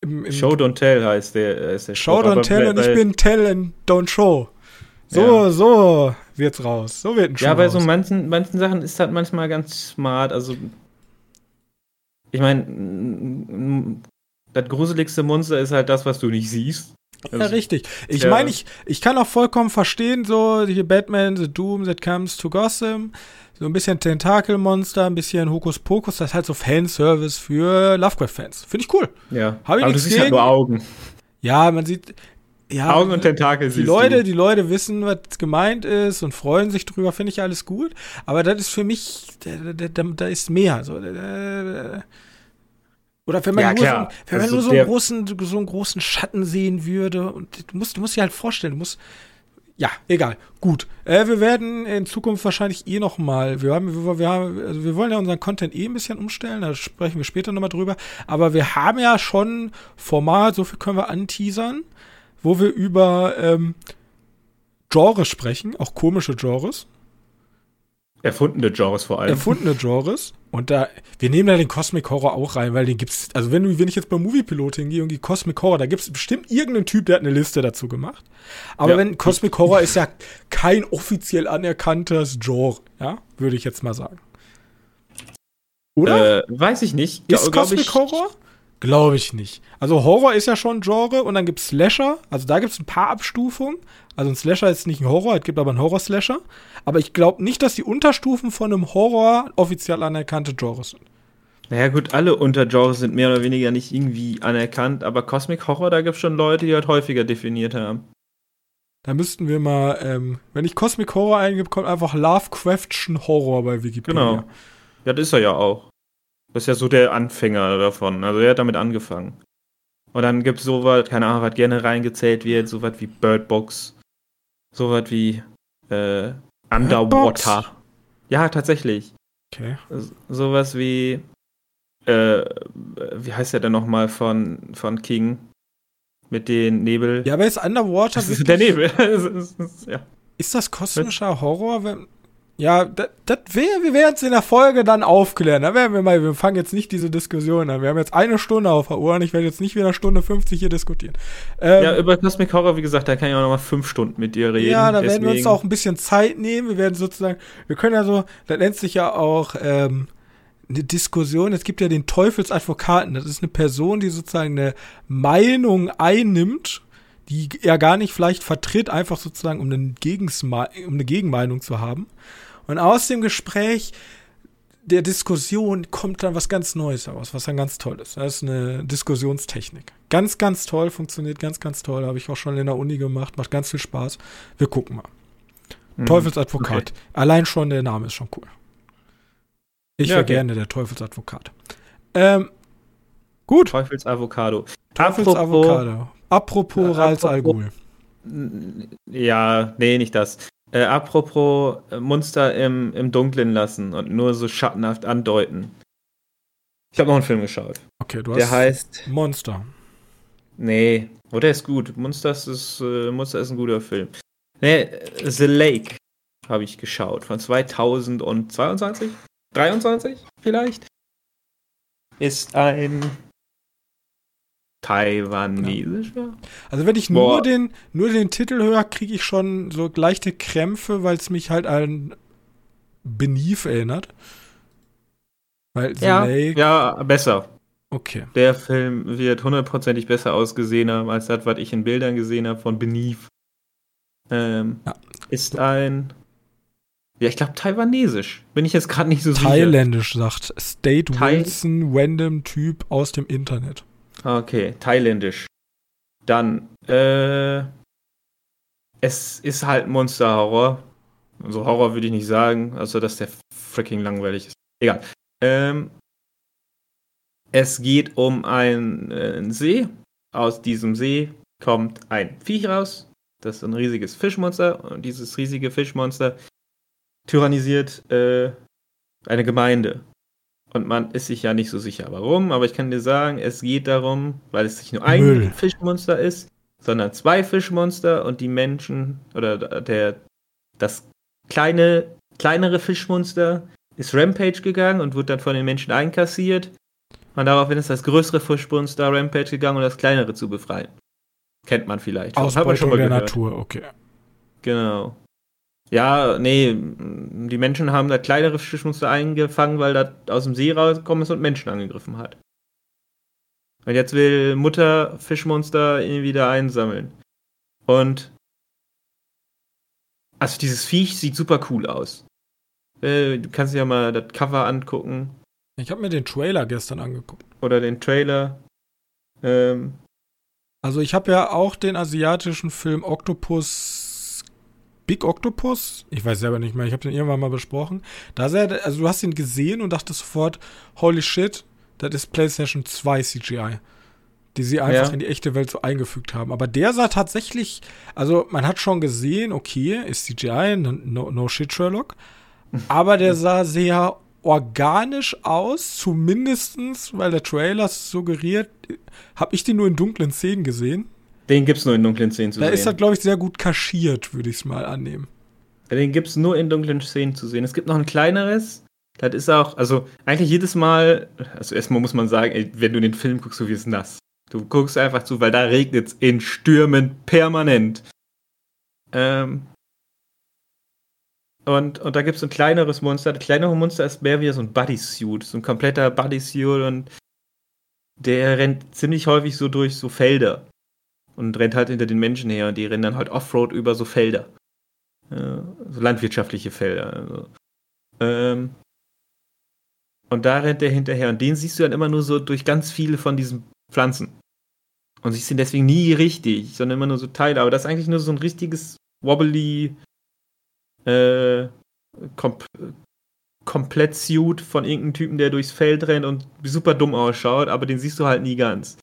Speaker 2: Im, im show don't tell heißt der. Ist der
Speaker 1: show Spruch, don't tell und ich bin tell and don't show. So, ja. so wird's raus. So wird ein
Speaker 2: Schuh Ja, bei so manchen, manchen Sachen ist das manchmal ganz smart. Also, ich meine, das gruseligste Monster ist halt das, was du nicht siehst.
Speaker 1: Also, ja, richtig. Ich ja. meine, ich, ich kann auch vollkommen verstehen, so hier Batman, The Doom That Comes to Gotham, so ein bisschen Tentakelmonster, ein bisschen Hokuspokus, das ist halt so Fanservice für Lovecraft-Fans. Finde ich cool.
Speaker 2: Ja, Hab ich aber du siehst halt nur Augen.
Speaker 1: Ja, man sieht, ja,
Speaker 2: Augen und Tentakel
Speaker 1: die Leute, du. die Leute wissen, was gemeint ist und freuen sich drüber, finde ich alles gut. Aber das ist für mich, da, da, da, da ist mehr. So, da, oder wenn man ja, nur, so, wenn man nur so, einen großen, so einen großen Schatten sehen würde. Und du musst, du musst dir halt vorstellen, du musst. Ja, egal. Gut. Äh, wir werden in Zukunft wahrscheinlich eh noch mal. Wir haben, wir, wir haben, also wir wollen ja unseren Content eh ein bisschen umstellen. Da sprechen wir später noch mal drüber. Aber wir haben ja schon Format. So viel können wir anteasern wo wir über ähm, Genres sprechen, auch komische Genres.
Speaker 2: Erfundene Genres vor allem.
Speaker 1: Erfundene Genres. Und da, wir nehmen da den Cosmic Horror auch rein, weil den gibt's, also wenn du, wenn ich jetzt beim Movie Pilot hingehe und die Cosmic Horror, da gibt's bestimmt irgendeinen Typ, der hat eine Liste dazu gemacht. Aber ja. wenn Cosmic Horror ist ja kein offiziell anerkanntes Genre, ja, würde ich jetzt mal sagen.
Speaker 2: Oder? Äh, weiß ich nicht.
Speaker 1: Ist Cosmic ich, Horror? Glaube ich nicht. Also Horror ist ja schon ein Genre und dann gibt es Slasher. Also da gibt es ein paar Abstufungen. Also ein Slasher ist nicht ein Horror, es gibt aber einen Horror-Slasher. Aber ich glaube nicht, dass die Unterstufen von einem Horror offiziell anerkannte Genres sind.
Speaker 2: Naja gut, alle Untergenres sind mehr oder weniger nicht irgendwie anerkannt, aber Cosmic Horror, da gibt es schon Leute, die halt häufiger definiert haben.
Speaker 1: Da müssten wir mal, ähm, wenn ich Cosmic Horror eingebe, kommt einfach Lovecraftschen Horror bei Wikipedia.
Speaker 2: Genau. Ja, das ist er ja auch. Das ist ja so der Anfänger davon. Also er hat damit angefangen. Und dann gibt es sowas, keine Ahnung, was gerne reingezählt wird, sowas wie Birdbox, sowas wie äh, Underwater. Ja, tatsächlich.
Speaker 1: Okay.
Speaker 2: Sowas wie, äh, wie heißt der denn nochmal von, von King? Mit den Nebel.
Speaker 1: Ja, aber ist Underwater
Speaker 2: das ist der Nebel. *laughs*
Speaker 1: ja. Ist das kosmischer Horror? Wenn, ja, das, das wär, wir werden es in der Folge dann aufklären. Da werden wir mal, wir fangen jetzt nicht diese Diskussion an. Wir haben jetzt eine Stunde auf der Uhr und ich werde jetzt nicht wieder Stunde 50 hier diskutieren.
Speaker 2: Ähm, ja, über Cosmic Horror, wie gesagt, da kann ich auch noch mal fünf Stunden mit dir reden.
Speaker 1: Ja, da werden wir uns auch ein bisschen Zeit nehmen. Wir werden sozusagen, wir können ja so, das nennt sich ja auch ähm, eine Diskussion. Es gibt ja den Teufelsadvokaten. Das ist eine Person, die sozusagen eine Meinung einnimmt die er gar nicht vielleicht vertritt, einfach sozusagen, um, einen um eine Gegenmeinung zu haben. Und aus dem Gespräch der Diskussion kommt dann was ganz Neues heraus, was dann ganz toll ist. Das ist eine Diskussionstechnik. Ganz, ganz toll, funktioniert ganz, ganz toll. Habe ich auch schon in der Uni gemacht, macht ganz viel Spaß. Wir gucken mal. Mhm. Teufelsadvokat. Okay. Allein schon der Name ist schon cool. Ich ja, wäre okay. gerne der Teufelsadvokat. Ähm, gut.
Speaker 2: Teufelsavocado.
Speaker 1: Teufelsavocado. Apropos, apropos Rals Al Ghul.
Speaker 2: Ja, nee, nicht das. Äh, apropos äh, Monster im, im Dunkeln lassen und nur so schattenhaft andeuten. Ich habe noch einen Film geschaut.
Speaker 1: Okay, du
Speaker 2: hast. Der heißt.
Speaker 1: Monster.
Speaker 2: Nee, oh, der ist gut. Monster ist, äh, Monster ist ein guter Film. Nee, The Lake habe ich geschaut. Von 2022? 23 vielleicht? Ist ein Taiwanesischer?
Speaker 1: Also wenn ich nur den, nur den Titel höre, kriege ich schon so leichte Krämpfe, weil es mich halt an Beneath erinnert.
Speaker 2: Weil ja, Lake ja, besser.
Speaker 1: Okay.
Speaker 2: Der Film wird hundertprozentig besser ausgesehen haben, als das, was ich in Bildern gesehen habe von Beneath. Ähm, ja. Ist ein Ja, ich glaube taiwanesisch. Bin ich jetzt gerade nicht so
Speaker 1: sicher. Thailändisch sagt State Thai Wilson, random Typ aus dem Internet.
Speaker 2: Okay, thailändisch. Dann, äh, es ist halt Monster-Horror. Also Horror würde ich nicht sagen, also dass der freaking langweilig ist. Egal. Ähm, es geht um einen, einen See. Aus diesem See kommt ein Viech raus. Das ist ein riesiges Fischmonster. Und dieses riesige Fischmonster tyrannisiert äh, eine Gemeinde. Und man ist sich ja nicht so sicher, warum. Aber ich kann dir sagen, es geht darum, weil es nicht nur ein Müll. Fischmonster ist, sondern zwei Fischmonster und die Menschen oder der das kleine kleinere Fischmonster ist Rampage gegangen und wird dann von den Menschen einkassiert. Und daraufhin ist das größere Fischmonster Rampage gegangen, um das kleinere zu befreien. Kennt man vielleicht.
Speaker 1: Ausbeutung schon mal der gehört. Natur, okay.
Speaker 2: Genau. Ja, nee, die Menschen haben da kleinere Fischmonster eingefangen, weil das aus dem See rausgekommen ist und Menschen angegriffen hat. Und jetzt will Mutter Fischmonster ihn wieder einsammeln. Und also dieses Viech sieht super cool aus. Äh, du kannst dir ja mal das Cover angucken.
Speaker 1: Ich habe mir den Trailer gestern angeguckt.
Speaker 2: Oder den Trailer. Ähm.
Speaker 1: Also ich habe ja auch den asiatischen Film Octopus Big Octopus, ich weiß selber nicht mehr, ich habe den irgendwann mal besprochen. Da sehr, also du hast ihn gesehen und dachtest sofort, holy shit, das ist PlayStation 2 CGI die sie einfach ja. in die echte Welt so eingefügt haben. Aber der sah tatsächlich, also man hat schon gesehen, okay, ist CGI, no, no shit Sherlock, aber der *laughs* sah sehr organisch aus, zumindestens, weil der Trailer suggeriert, habe ich den nur in dunklen Szenen gesehen.
Speaker 2: Den gibt's nur in dunklen Szenen
Speaker 1: zu da sehen. Da ist er, glaube ich, sehr gut kaschiert, würde ich es mal annehmen.
Speaker 2: Den gibt's nur in dunklen Szenen zu sehen. Es gibt noch ein kleineres, das ist auch, also eigentlich jedes Mal, also erstmal muss man sagen, ey, wenn du den Film guckst, so wie es nass. Du guckst einfach zu, weil da regnet es in Stürmen permanent. Ähm, und, und da gibt es ein kleineres Monster. Das kleinere Monster ist mehr wie so ein Bodysuit. So ein kompletter Bodysuit und der rennt ziemlich häufig so durch so Felder. Und rennt halt hinter den Menschen her und die rennen dann halt Offroad über so Felder. Ja, so landwirtschaftliche Felder. Also. Ähm, und da rennt der hinterher. Und den siehst du dann immer nur so durch ganz viele von diesen Pflanzen. Und sie sind deswegen nie richtig, sondern immer nur so Teile. Aber das ist eigentlich nur so ein richtiges wobbly äh, kom komplett Suit von irgendeinem Typen, der durchs Feld rennt und super dumm ausschaut, aber den siehst du halt nie ganz.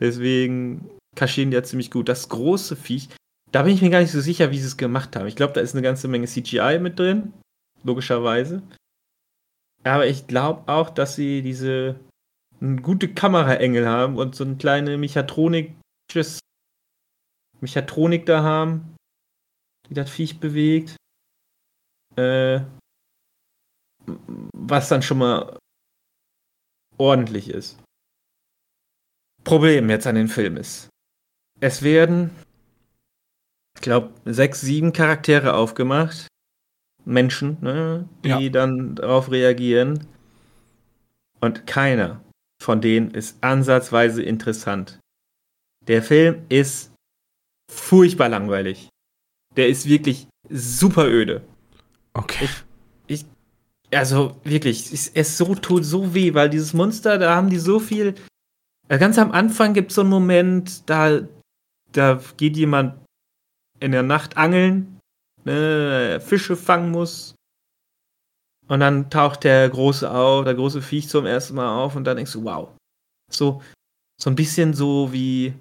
Speaker 2: Deswegen kaschieren die ja ziemlich gut. Das große Viech, da bin ich mir gar nicht so sicher, wie sie es gemacht haben. Ich glaube, da ist eine ganze Menge CGI mit drin, logischerweise. Aber ich glaube auch, dass sie diese eine gute Kameraengel haben und so eine kleine Mechatronik, Mechatronik da haben, die das Viech bewegt. Äh, was dann schon mal ordentlich ist. Problem jetzt an den Film ist, es werden, ich glaube, sechs, sieben Charaktere aufgemacht. Menschen, ne, die ja. dann darauf reagieren. Und keiner von denen ist ansatzweise interessant. Der Film ist furchtbar langweilig. Der ist wirklich super öde.
Speaker 1: Okay.
Speaker 2: Ich, ich also wirklich, es, es so tut so weh, weil dieses Monster, da haben die so viel. Äh, ganz am Anfang gibt es so einen Moment, da, da geht jemand in der Nacht angeln, ne, Fische fangen muss und dann taucht der große auf, der große Viech zum ersten Mal auf und dann denkst du, wow. So, so ein bisschen so wie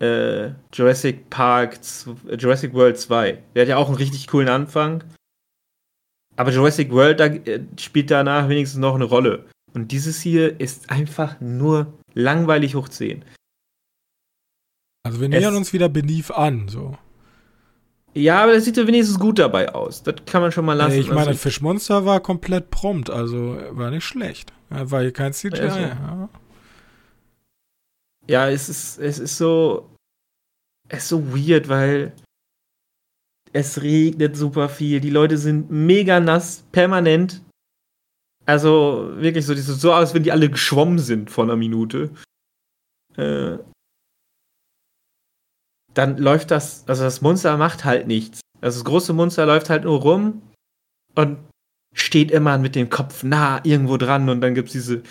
Speaker 2: äh, Jurassic Park, Jurassic World 2. Der hat ja auch einen richtig coolen Anfang. Aber Jurassic World da, äh, spielt danach wenigstens noch eine Rolle. Und dieses hier ist einfach nur langweilig hoch 10.
Speaker 1: Also wir nähern uns wieder Beneath an, so.
Speaker 2: Ja, aber das sieht ja wenigstens gut dabei aus. Das kann man schon mal lassen.
Speaker 1: Ich meine, also, Fischmonster war komplett prompt, also war nicht schlecht. War hier kein CGI. Also, ja.
Speaker 2: ja, es ist, es ist so. Es ist so weird, weil es regnet super viel. Die Leute sind mega nass, permanent. Also wirklich so, so aus, wenn die alle geschwommen sind vor einer Minute. Äh, dann läuft das, also das Monster macht halt nichts. Also das große Monster läuft halt nur rum und steht immer mit dem Kopf nah irgendwo dran und dann gibt es diese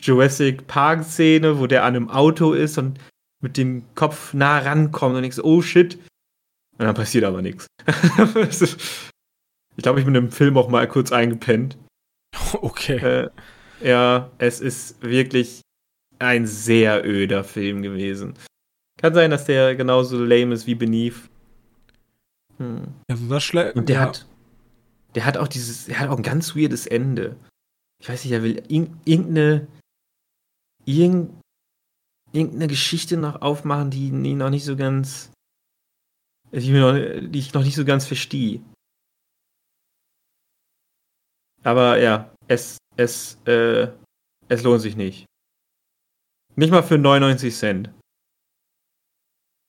Speaker 2: Jurassic Park Szene, wo der an einem Auto ist und mit dem Kopf nah rankommt und ich so, oh shit. Und dann passiert aber nichts. *laughs* ich glaube, ich bin im Film auch mal kurz eingepennt. *laughs*
Speaker 1: Okay.
Speaker 2: Äh, ja, es ist wirklich ein sehr öder Film gewesen. Kann sein, dass der genauso lame ist wie Beneath.
Speaker 1: Hm. Also das schlägt.
Speaker 2: Und der ja. hat, der hat auch dieses, der hat auch ein ganz weirdes Ende. Ich weiß nicht, er will irgendeine, irgendeine Geschichte noch aufmachen, die, die noch nicht so ganz, die, noch, die ich noch nicht so ganz verstehe. Aber ja, es, es, äh, es lohnt sich nicht. Nicht mal für 99 Cent.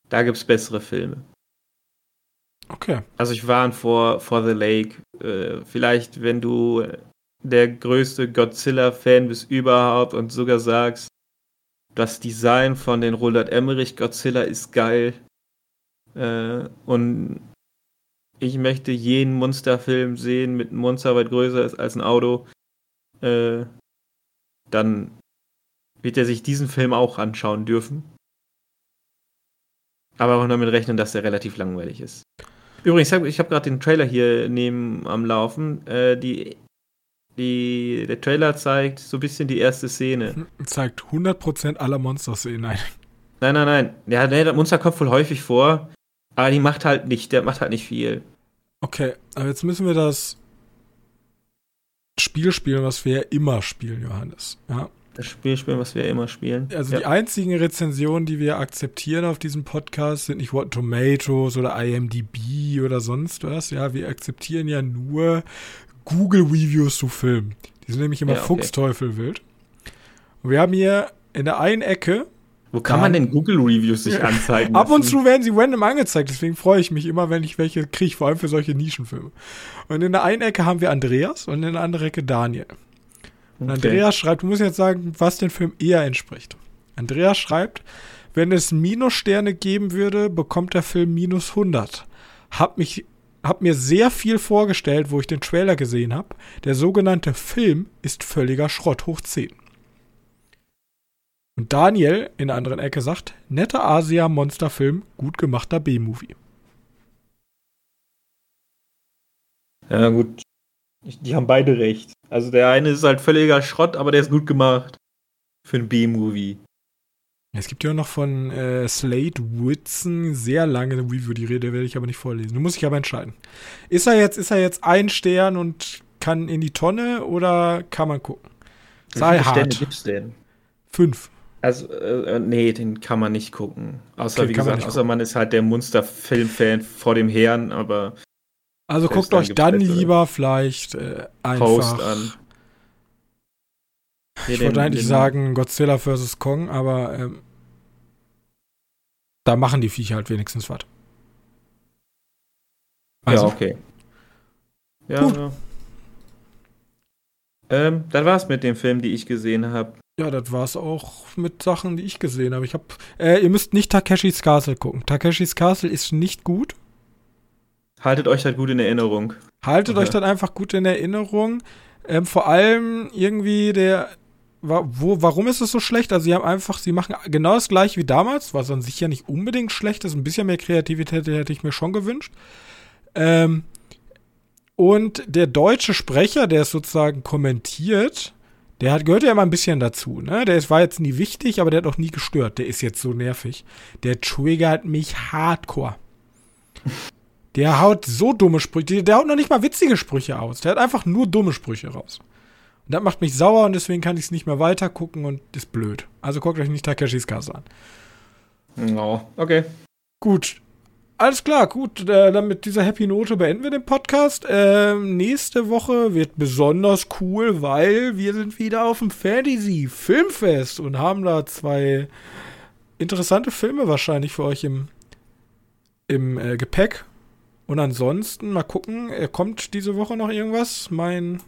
Speaker 2: Da gibt's bessere Filme.
Speaker 1: Okay.
Speaker 2: Also ich warne vor, vor The Lake. Äh, vielleicht, wenn du der größte Godzilla-Fan bist überhaupt und sogar sagst, das Design von den Roland Emmerich Godzilla ist geil. Äh, und ich möchte jeden Monsterfilm sehen mit einem Monster weit größer ist als ein Auto. Äh, dann wird er sich diesen Film auch anschauen dürfen. Aber auch damit rechnen, dass er relativ langweilig ist. Übrigens, ich habe gerade den Trailer hier neben am Laufen. Äh, die, die, der Trailer zeigt so ein bisschen die erste Szene. *laughs*
Speaker 1: Zeigt 100% aller Monster-Szenen ein.
Speaker 2: Nein, nein, nein. Ja, nee, der Monster kommt wohl häufig vor, aber die macht halt nicht, der macht halt nicht viel.
Speaker 1: Okay, aber jetzt müssen wir das Spiel spielen, was wir ja immer spielen, Johannes. Ja
Speaker 2: das Spiel spielen, was wir immer spielen.
Speaker 1: Also ja. die einzigen Rezensionen, die wir akzeptieren auf diesem Podcast, sind nicht Rotten Tomatoes oder IMDb oder sonst was. Ja, wir akzeptieren ja nur Google Reviews zu Filmen. Die sind nämlich immer ja, okay. Fuchsteufel Und wir haben hier in der einen Ecke
Speaker 2: wo kann man denn Google Reviews sich anzeigen?
Speaker 1: Ab und zu werden sie random angezeigt, deswegen freue ich mich immer, wenn ich welche kriege, vor allem für solche Nischenfilme. Und in der einen Ecke haben wir Andreas und in der anderen Ecke Daniel. Und okay. Andreas schreibt, du musst jetzt sagen, was den Film eher entspricht. Andreas schreibt, wenn es Minussterne geben würde, bekommt der Film minus 100. Hab mich hab mir sehr viel vorgestellt, wo ich den Trailer gesehen habe. Der sogenannte Film ist völliger Schrott hoch 10. Und Daniel in der anderen Ecke sagt, netter Asia-Monsterfilm, gut gemachter B-Movie.
Speaker 2: Ja, gut. Die haben beide recht. Also der eine ist halt völliger Schrott, aber der ist gut gemacht. Für ein B-Movie.
Speaker 1: Es gibt ja noch von äh, Slade Whitson sehr lange eine Review, die Rede werde ich aber nicht vorlesen. Du musst dich aber entscheiden. Ist er jetzt, ist er jetzt ein Stern und kann in die Tonne oder kann man gucken?
Speaker 2: Sei hart. Sterne gibt's denn?
Speaker 1: Fünf.
Speaker 2: Also, äh, äh, nee, den kann man nicht gucken. Außer, okay, wie gesagt, man außer man ist halt der Monster-Film-Fan vor dem Herrn, aber
Speaker 1: also guckt euch dann lieber vielleicht äh, einfach. Post an. Ich wollte eigentlich den, sagen Godzilla vs. Kong, aber ähm, da machen die Viecher halt wenigstens was.
Speaker 2: Also, ja, okay. Ja, Gut. ja. Ähm, das war's mit dem Film, die ich gesehen habe.
Speaker 1: Ja, das war's auch mit Sachen, die ich gesehen habe. Ich habe, äh, ihr müsst nicht Takeshis Castle gucken. Takeshis Castle ist nicht gut.
Speaker 2: Haltet euch halt gut in Erinnerung.
Speaker 1: Haltet okay. euch dann einfach gut in Erinnerung. Ähm, vor allem irgendwie der. Wo, warum ist es so schlecht? Also, sie haben einfach, sie machen genau das gleiche wie damals, was an sich ja nicht unbedingt schlecht ist. Ein bisschen mehr Kreativität hätte ich mir schon gewünscht. Ähm, und der deutsche Sprecher, der es sozusagen kommentiert, der hat, gehört ja immer ein bisschen dazu, ne? Der ist, war jetzt nie wichtig, aber der hat auch nie gestört. Der ist jetzt so nervig. Der triggert mich hardcore. Der haut so dumme Sprüche. Der haut noch nicht mal witzige Sprüche aus. Der hat einfach nur dumme Sprüche raus. Und das macht mich sauer und deswegen kann ich es nicht mehr weiter gucken und ist blöd. Also guckt euch nicht Takeshis Castle an.
Speaker 2: No, okay.
Speaker 1: Gut. Alles klar, gut. Äh, dann mit dieser Happy Note beenden wir den Podcast. Ähm, nächste Woche wird besonders cool, weil wir sind wieder auf dem Fantasy Filmfest und haben da zwei interessante Filme wahrscheinlich für euch im, im äh, Gepäck. Und ansonsten mal gucken, äh, kommt diese Woche noch irgendwas? Mein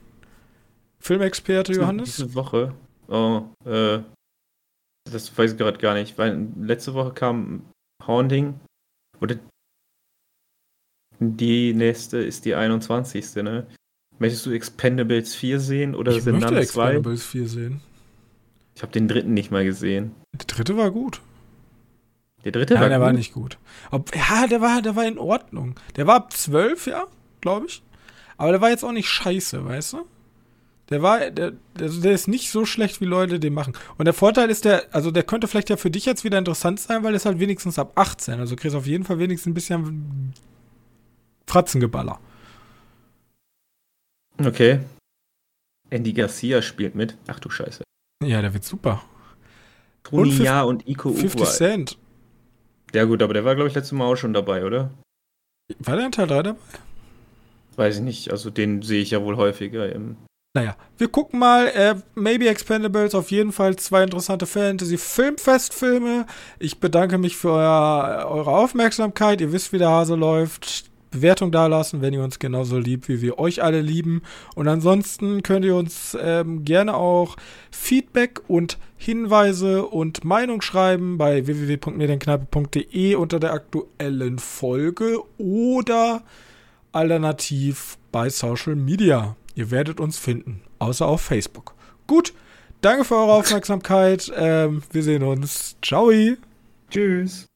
Speaker 1: Filmexperte Johannes?
Speaker 2: Diese Woche? Oh, äh, das weiß ich gerade gar nicht, weil letzte Woche kam Haunting. Oder die nächste ist die 21. Ne? Möchtest du Expendables 4 sehen oder
Speaker 1: ich möchte Expendables 2? 4 sehen.
Speaker 2: Ich habe den dritten nicht mal gesehen.
Speaker 1: Der dritte war gut.
Speaker 2: Der dritte
Speaker 1: Nein,
Speaker 2: war
Speaker 1: der
Speaker 2: gut?
Speaker 1: war nicht gut. Ob, ja, der war, der war in Ordnung. Der war ab 12, ja, glaube ich. Aber der war jetzt auch nicht scheiße, weißt du? Der war, der, der ist nicht so schlecht, wie Leute den machen. Und der Vorteil ist, der, also der könnte vielleicht ja für dich jetzt wieder interessant sein, weil es halt wenigstens ab 18. Also du kriegst auf jeden Fall wenigstens ein bisschen Fratzengeballer.
Speaker 2: Okay. Andy Garcia spielt mit. Ach du Scheiße.
Speaker 1: Ja, der wird super.
Speaker 2: Tony Ja und Iko
Speaker 1: 50 Cent.
Speaker 2: Ja gut, aber der war, glaube ich, letztes Mal auch schon dabei, oder?
Speaker 1: War der in Teil 3 dabei?
Speaker 2: Weiß ich nicht. Also den sehe ich ja wohl häufiger im
Speaker 1: naja, wir gucken mal. Äh, Maybe Expendables, auf jeden Fall zwei interessante Fantasy-Filmfestfilme. Ich bedanke mich für euer, eure Aufmerksamkeit. Ihr wisst, wie der Hase läuft. Bewertung dalassen, wenn ihr uns genauso liebt, wie wir euch alle lieben. Und ansonsten könnt ihr uns ähm, gerne auch Feedback und Hinweise und Meinung schreiben bei www.medienkneipe.de unter der aktuellen Folge oder alternativ bei Social Media. Ihr werdet uns finden, außer auf Facebook. Gut, danke für eure Aufmerksamkeit. Ähm, wir sehen uns. Ciao.
Speaker 2: Tschüss.